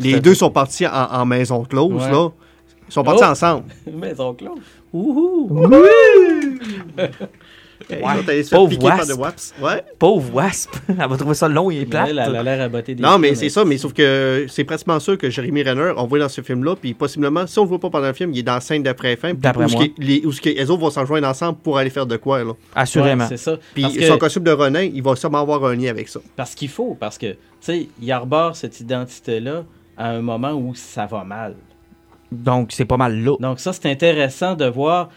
Les deux sont partis en, en maison close,
Ouais.
là. Ils sont partis
Oh.
ensemble.
Maison close.
Ils sont faire
Pauvre wasp.
Ouais.
Pauvre Wasp. Elle va trouver ça long et plat.
Elle, a l'air à botter des
Non, mais c'est ça, mais sauf que c'est pratiquement sûr que Jeremy Renner, on le voit dans ce film-là, puis possiblement, si on le voit pas pendant le film, il est dans la scène d'après-fin,
D'après moi.
les, où les autres vont s'en joindre ensemble pour aller faire de quoi, là.
Assurément.
Ouais, c'est ça.
Puis
Parce que-
son costume de Ronin, il va sûrement avoir un lien avec ça.
Parce qu'il faut, parce que, tu sais, il arbore cette identité-là à un moment où ça va mal.
Donc, c'est pas mal là.
Donc ça, c'est intéressant de voir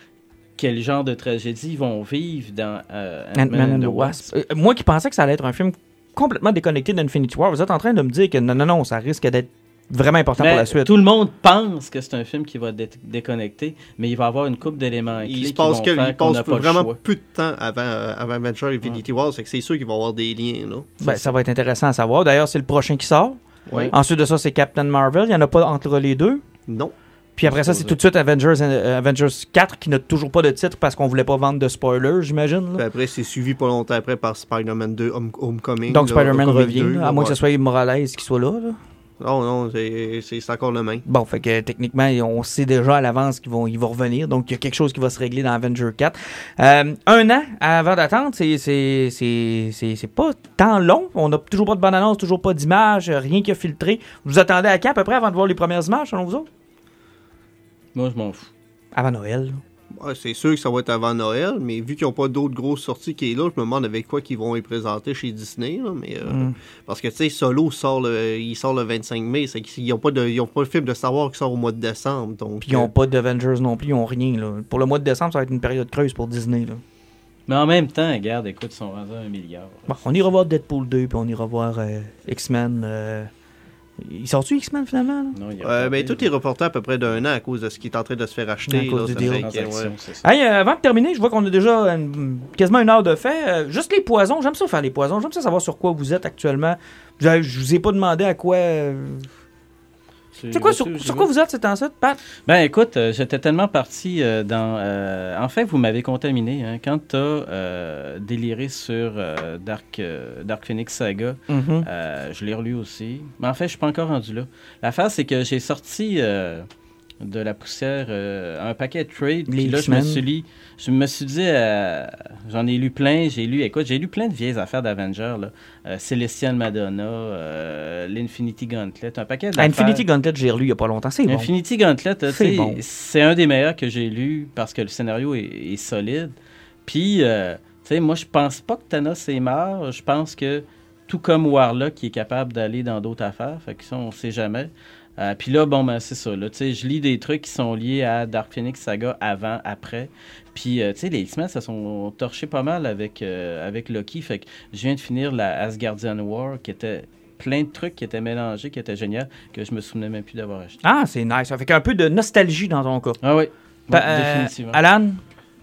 quel genre de tragédie ils vont vivre dans euh,
Ant-Man and the Wasp. Euh, moi qui pensais que ça allait être un film complètement déconnecté d'Infinity War, vous êtes en train de me dire que non, non, non, ça risque d'être vraiment important
Mais
pour la suite.
Tout le monde pense que c'est un film qui va dé- déconnecter, mais il va avoir une coupe d'éléments
Il se
qui
passe,
faire
il passe vraiment peu de temps avant, euh, avant Adventure Infinity War, c'est que c'est sûr qu'il va y avoir des liens, là.
Ben, ça va être intéressant à savoir. D'ailleurs, c'est le prochain qui sort.
Ouais.
Ensuite de ça, c'est Captain Marvel. Il n'y en a pas entre les deux?
Non.
Puis après ça, c'est tout de suite Avengers, euh, Avengers 4 qui n'a toujours pas de titre parce qu'on voulait pas vendre de spoilers, j'imagine.
Puis après, c'est suivi pas longtemps après par Spider-Man 2 Home- Homecoming.
Donc Spider-Man revient,
2,
là,
là,
à moins que ce soit Morales qui soit là. là.
Non, non, c'est encore le même.
Bon, fait que techniquement, on sait déjà à l'avance qu'ils vont, ils vont revenir. Donc, il y a quelque chose qui va se régler dans Avenger 4. Euh, un an avant d'attendre, c'est, pas tant long. On n'a toujours pas de bonne annonce, toujours pas d'image, rien qui a filtré. Vous attendez à quand à peu près avant de voir les premières images, selon vous autres?
Moi, je m'en fous.
Avant Noël. là.
Ouais, c'est sûr que ça va être avant Noël, mais vu qu'ils n'ont pas d'autres grosses sorties qui est là, je me demande avec quoi qu'ils vont y présenter chez Disney. là, mais, euh,
Mm.
Parce que, tu sais, Solo sort le, il sort le 25 mai. C'est qu'ils n'ont pas, de, ils ont pas le film de Star Wars qui sort au mois de décembre. Donc,
Puis ils n'ont
euh,
pas d'Avengers non plus, ils n'ont rien. Là. Pour le mois de décembre, ça va être une période creuse pour Disney. Là.
Mais en même temps, regarde, écoute, ils sont rendus à un milliard.
Bon, on ira voir Deadpool 2, puis on ira voir euh, X-Men. Euh, Ils sortent-tu X-Men finalement? là?
Non, il
euh, tout est reporté à peu près d'un an à cause de ce qui est en train de se faire acheter.
À cause
là,
du deal.
fait ouais.
Hey, euh, avant de terminer, je vois qu'on a déjà une- quasiment une heure de fait. Euh, juste les poisons, j'aime ça faire les poisons. J'aime ça savoir sur quoi vous êtes actuellement. Je, je vous ai pas demandé à quoi. C'est quoi, sur, sur quoi vous êtes, c'est en ça, Pat?
Ben écoute, euh, j'étais tellement parti euh, dans... euh, en fait, vous m'avez contaminé. Hein, quand tu as déliré sur Dark, Dark Phoenix Saga,
Mhm.
euh, je l'ai relu aussi. Mais en fait, je suis pas encore rendu là. L'affaire, c'est que j'ai sorti de la poussière un paquet de trades. Puis là, je me suis lu... Je me suis dit... euh, J'en ai lu plein. J'ai lu... Écoute, j'ai lu plein de vieilles affaires d'Avengers. là. Euh, Celestial Madonna, euh, l'Infinity Gauntlet, un paquet d'affaires.
Infinity Gauntlet, j'ai relu il y a pas longtemps. C'est bon.
Infinity Gauntlet,
C'est bon.
c'est un des meilleurs que j'ai lu parce que le scénario est, est solide. Puis, euh, tu sais, moi, je pense pas que Thanos est mort. Je pense que, tout comme Warlock, qui est capable d'aller dans d'autres affaires, fait que ça, on sait jamais. Euh, puis là, bon, ben, c'est ça. Là, tu sais, je lis des trucs qui sont liés à Dark Phoenix Saga avant, après. Puis, euh, tu sais, les X-Men, ça sont torchés pas mal avec, euh, avec Loki. Fait que je viens de finir la Asgardian War, qui était plein de trucs qui étaient mélangés, qui étaient géniaux, que je me souvenais même plus d'avoir acheté.
Ah, c'est nice. Ça fait qu'un peu de nostalgie dans ton cas.
Ah oui,
euh,
définitivement.
Alan,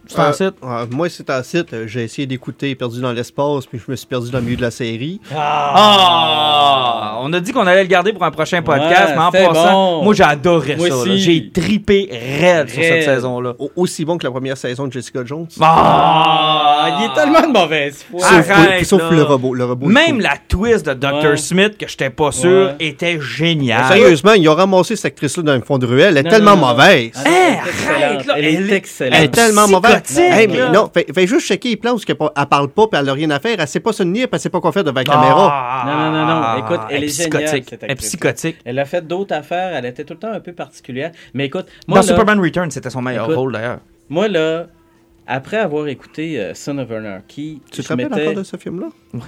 c'est en
Euh,
site.
euh, moi, c'est un site. J'ai essayé d'écouter Perdu dans l'espace, puis je me suis perdu dans le milieu de la série.
Ah! On a dit qu'on allait le garder pour un prochain podcast,
Ouais,
mais en passant,
bon.
moi j'ai adoré
Moi
ça. J'ai tripé raide sur cette saison-là.
Au- aussi bon que la première saison de Jessica Jones.
Ah!
Il est tellement de mauvaise foi.
Sauf,
Arrête,
sauf le robot. Le robot est
Même la twist de Dr.
Ouais.
Smith, que j'étais pas sûr,
Ouais.
était géniale.
Sérieusement, ils ont ramassé cette actrice-là dans le fond de ruelle. Elle est
Non,
tellement
non, non.
mauvaise.
Ah,
Hey,
elle est excellente.
arrête, là,
Elle
elle-
est excellente.
Elle est tellement mauvaise. Hey, mais non, fais, fais juste checker les plans où elle parle pas, puis elle a rien à faire. Elle sait pas se tenir, puis elle sait pas quoi faire devant la caméra.
Ah!
Non, non, non, non. Écoute, elle est géniale,
Elle est psychotique.
Elle a fait d'autres affaires. Elle était tout le temps un peu particulière. Mais écoute, moi,
Dans
là,
Superman Return, c'était son meilleur
Écoute,
rôle d'ailleurs.
moi, là, après avoir écouté euh, Son of Anarchy,
Tu te rappelles encore de ce film-là?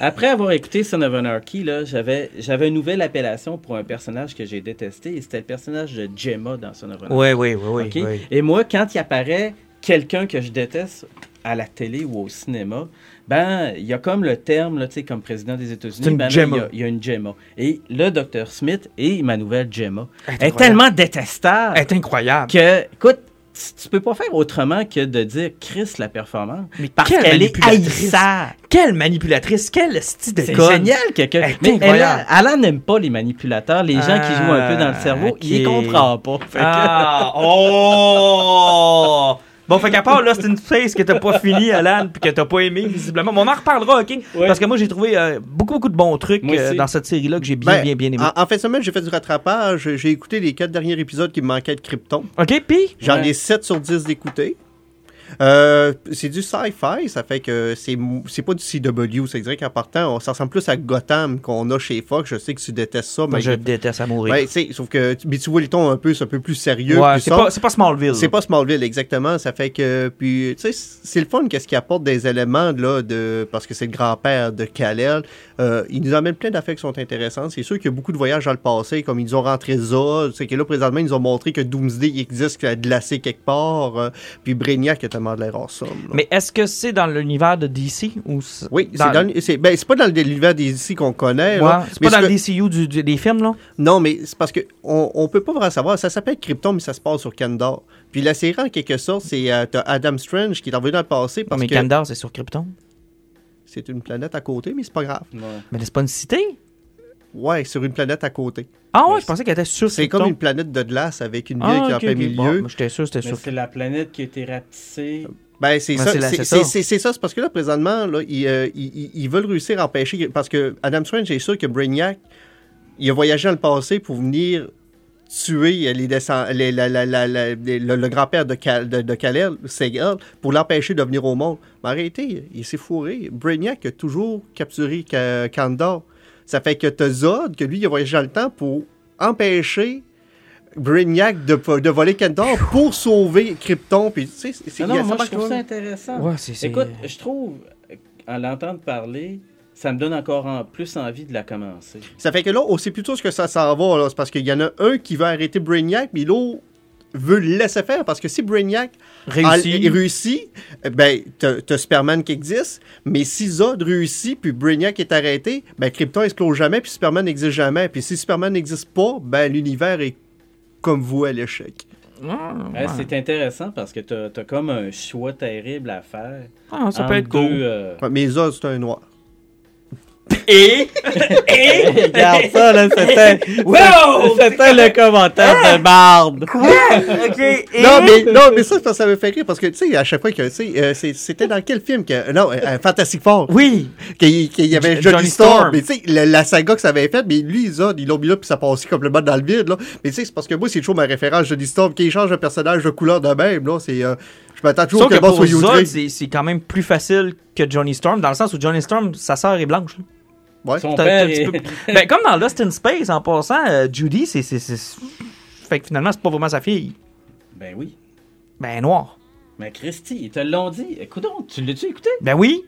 Après avoir écouté Son of Anarchy, là, j'avais, j'avais une nouvelle appellation pour un personnage que j'ai détesté, et c'était le personnage de Gemma dans Son of Anarchy.
Oui, oui, oui, oui.
Et moi, quand il apparaît quelqu'un que je déteste à la télé ou au cinéma, ben, il y a comme le terme, là, tu sais, comme président des États-Unis, ben, il y a- il y, a une Gemma. Et le Dr. Smith et ma nouvelle Gemma
Elle est
est tellement détestable
Elle est incroyable.
que, écoute, tu peux pas faire autrement que de dire Chris la performance.
Mais
Parce
quelle
est
manipulatrice.
haïssable.
Quelle manipulatrice, quelle style de
C'est génial quelqu'un.
Elle est
Mais
incroyable.
Alan, Alan n'aime pas les manipulateurs, les gens qui jouent un peu dans le cerveau.
Ah,
Il les comprend pas. Fait que-
Ah, oh! Bon, fait qu'à part Lost in Space que t'as pas fini, Alan, puis que t'as pas aimé, visiblement. Mais on en reparlera, OK? Parce que moi, j'ai trouvé euh, beaucoup, beaucoup de bons trucs euh, dans cette série-là que j'ai bien,
Ben,
bien, bien aimé.
En, en fin de semaine, j'ai fait du rattrapage. J'ai écouté les quatre derniers épisodes qui me manquaient de Krypton.
OK, puis?
J'en
Ouais.
ai 7 sur 10 d'écouter. Euh, c'est du sci-fi, ça fait que c'est c'est pas du CW, c'est vrai qu'en partant, on- ça ressemble plus à Gotham qu'on a chez Fox. Je sais que tu détestes ça,
Moi,
mais
je déteste à mourir.
Ouais, sais, sauf que mais tu vois les tons un peu, c'est un peu plus sérieux.
Ouais, c'est pas, c'est pas Smallville.
C'est pas Smallville, exactement. Ça fait que, puis, tu sais, c'est le fun qu'est-ce qui apporte des éléments, là, de, parce que c'est le grand-père de Kal-El. Euh, il nous amène plein d'affaires qui sont intéressantes. C'est sûr qu'il y a beaucoup de voyages dans le passé, comme ils nous ont rentré Zod. C'est que là, présentement, ils nous ont montré que Doomsday existe, qu'il a glacé quelque part. euh, puis Brainiac a tellement de l'air awesome. là.
Mais est-ce que c'est dans l'univers de DC ou
oui, c'est dans, c'est ben, pas dans l'univers des ici qu'on connaît.
Ouais, c'est pas dans le
que-
DCU du- du- des films, là?
Non, mais c'est parce que on, on peut pas vraiment savoir. Ça s'appelle Krypton, mais ça se passe sur Kandor. Puis la série, en quelque sorte, c'est euh, Adam Strange qui est envoyé dans le passé parce
mais
que
Kandor, c'est sur Krypton.
C'est une planète à côté, mais c'est pas grave.
Ouais.
Mais c'est pas une cité?
Ouais, sur une planète à côté.
Ah ouais,
Mais
je pensais qu'elle était sur
C'est comme une planète de glace avec une ville
Ah,
qui est en
ok,
plein
ok.
milieu.
Bon, J'étais sûr c'était sur
c'est la planète qui a été rapetissée.
Ben, c'est
Ouais,
ça.
c'est ça.
c'est- c'est ça. C'est parce que là, présentement, là, ils, euh, ils- ils- ils veulent réussir à empêcher. Parce que Adam Strange est sûr que Brainiac, il a voyagé dans le passé pour venir tuer les la- la- la- la- les- le, le grand-père de, Kal, de, de Kal-El, Segel, pour l'empêcher de venir au monde. Mais arrêtez, il s'est fourré. Brainiac a toujours capturé Ka- Kandor. Ça fait que t'as Zod, que lui, il a voyagé dans le temps pour empêcher Brainiac de, de voler Kandor pour sauver Krypton. Puis, tu sais, c'est- c'est-
Non, moi, je trouve ça intéressant.
Ouais, c'est- c'est-
Écoute, je trouve, à l'entendre parler, ça me donne encore en plus envie de la commencer.
Ça fait que là, on sait plutôt ce que ça s'en va. là. C'est parce qu'il y en a un qui veut arrêter Brainiac, mais l'autre veut le laisser faire. Parce que si Brainiac a- réussit, eh ben, t'as t'as Superman qui existe. Mais si Zod réussit, puis Brainiac est arrêté, ben, Krypton explose jamais, puis Superman n'existe jamais. Puis si Superman n'existe pas, ben, l'univers est comme vous à l'échec.
Ouais, C'est intéressant parce que tu as, comme un choix terrible à faire.
Ah, ça peut être cool.
euh,
Ouais, mais Zod, c'est un noir.
Et...
Regarde ça, là, c'était.
Wow!
C'était le commentaire de Barbe.
OK. Et...
Non, mais, non, mais ça, c'est parce que ça me fait rire. Parce que, tu sais, à chaque fois que, tu sais, euh, c'était dans quel film que. Non, euh, Fantastic Four.
Oui.
qu'il y avait Johnny,
Johnny
Storm.
Storm.
Mais tu sais, la, la saga que ça avait fait, mais lui, Zod, ils l'ont mis là, puis ça passait complètement dans le vide, là. Mais tu sais, c'est parce que moi, c'est toujours ma référence Johnny Storm, qui change un personnage de couleur de même, là. C'est. euh, je m'attends toujours
Sauf
que
que
boss
pour
soit
c'est quand même plus facile que Johnny Storm, dans le sens où Johnny Storm, sa sœur est blanche. là.
Ouais.
Son père est-
peu- ben, comme dans Lost in Space, en passant, euh, Judy, c'est... c'est- c'est- Fait que finalement, c'est pas vraiment sa fille.
Ben oui.
Ben, noir.
Mais Christy, ils te l'ont dit. Écoute, donc, tu l'as-tu écouté?
Ben oui.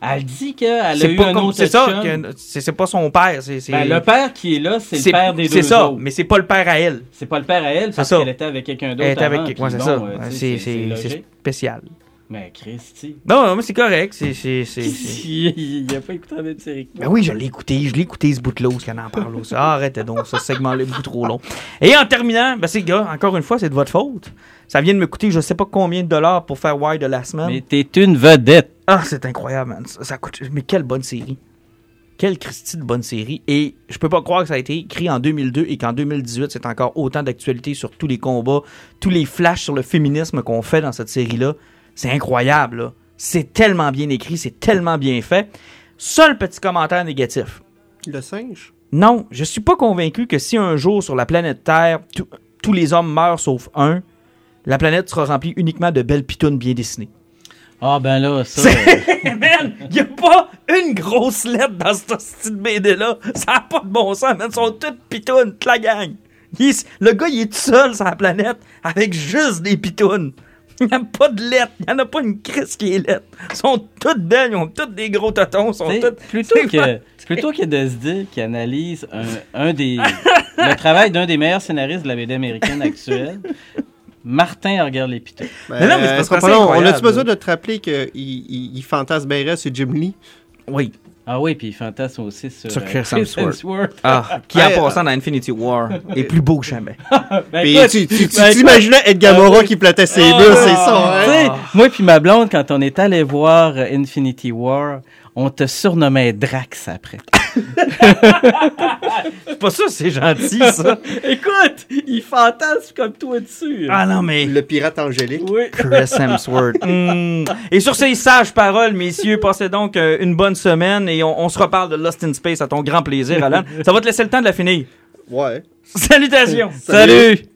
Elle dit qu'elle a
C'est
eu
pas
un
comme...
autre
C'est ça, c'est pas son père. c'est c'est-
Ben, le père qui est là, c'est le père des deux
C'est ça,
autres.
mais c'est pas le père à elle.
C'est pas le père à elle parce
ça.
qu'elle était avec quelqu'un d'autre
Elle est avec...
avant,
ouais, c'est ça.
euh,
C'est- spécial.
Mais Christy...
Non, non, mais c'est correct. C'est... c'est- c'est- c'est-
il a pas écouté la même série
Ben oui, je l'ai écouté. Je l'ai écouté ce bout-là où qu'elle en parle. aussi. Ah, arrêtez donc, ce segment-là est beaucoup trop long. Et en terminant, ben c'est gars, encore une fois, c'est de votre faute. Ça vient de me coûter je sais pas combien de dollars pour faire Why de la semaine.
Mais t'es une vedette.
Ah, c'est incroyable, man. Ça, ça coûte. Mais quelle bonne série. Quelle Christie de bonne série. Et je peux pas croire que ça a été écrit en 2002 et qu'en 2018, c'est encore autant d'actualité sur tous les combats, tous les flashs sur le féminisme qu'on fait dans cette série-là. C'est incroyable, là. C'est tellement bien écrit, c'est tellement bien fait. Seul petit commentaire négatif.
Le singe?
Non, je suis pas convaincu que si un jour sur la planète Terre, tout- tous les hommes meurent sauf un, la planète sera remplie uniquement de belles pitounes bien dessinées.
Ah ben là, ça...
man, y a pas une grosse lettre dans ce style BD-là. Ça a pas de bon sens, man. Ils sont toutes pitounes, toute la gang. Il le gars, il est tout seul sur la planète avec juste des pitounes. Il n'y a pas de lettres. Il n'y en a pas une crise qui est lettre. Ils sont toutes belles. Ils ont toutes des gros totons. Ils sont toutes...
plutôt,
c'est pas-
que, plutôt que de se dire qu'il analyse un, un des, le travail d'un des meilleurs scénaristes de la BD américaine actuelle, Martin regarde les pitons.
Ben,
Mais non, mais c'est
euh,
parce
sera
que
pas long. On a-tu besoin de te rappeler qu'il il, il fantasme sur Jim Lee?
Oui.
Ah oui, puis il fantasme aussi sur,
Sur
euh,
Chris Hemsworth.
Ah,
Ah, qui en passant dans Infinity War est plus beau que jamais.
ben
Puis
écoute,
tu tu- tu
ben
t'imaginais Edgar Morin qui plattait ses
Ah,
bulles, c'est
ah,
ça, hein?
sais, Moi puis ma blonde, quand on est allé voir euh, Infinity War, on te surnommait Drax après.
C'est pas ça, c'est gentil, ça.
Écoute, il fantasme comme toi dessus.
Ah non, mais...
Le pirate angélique.
Oui.
Chris Hemsworth. Mm. Et sur ces sages paroles, messieurs, passez donc euh, une bonne semaine et on, on se reparle de Lost in Space à ton grand plaisir, Alan. Ça va te laisser le temps de la finir.
Ouais.
Salutations!
Salut.
Salut.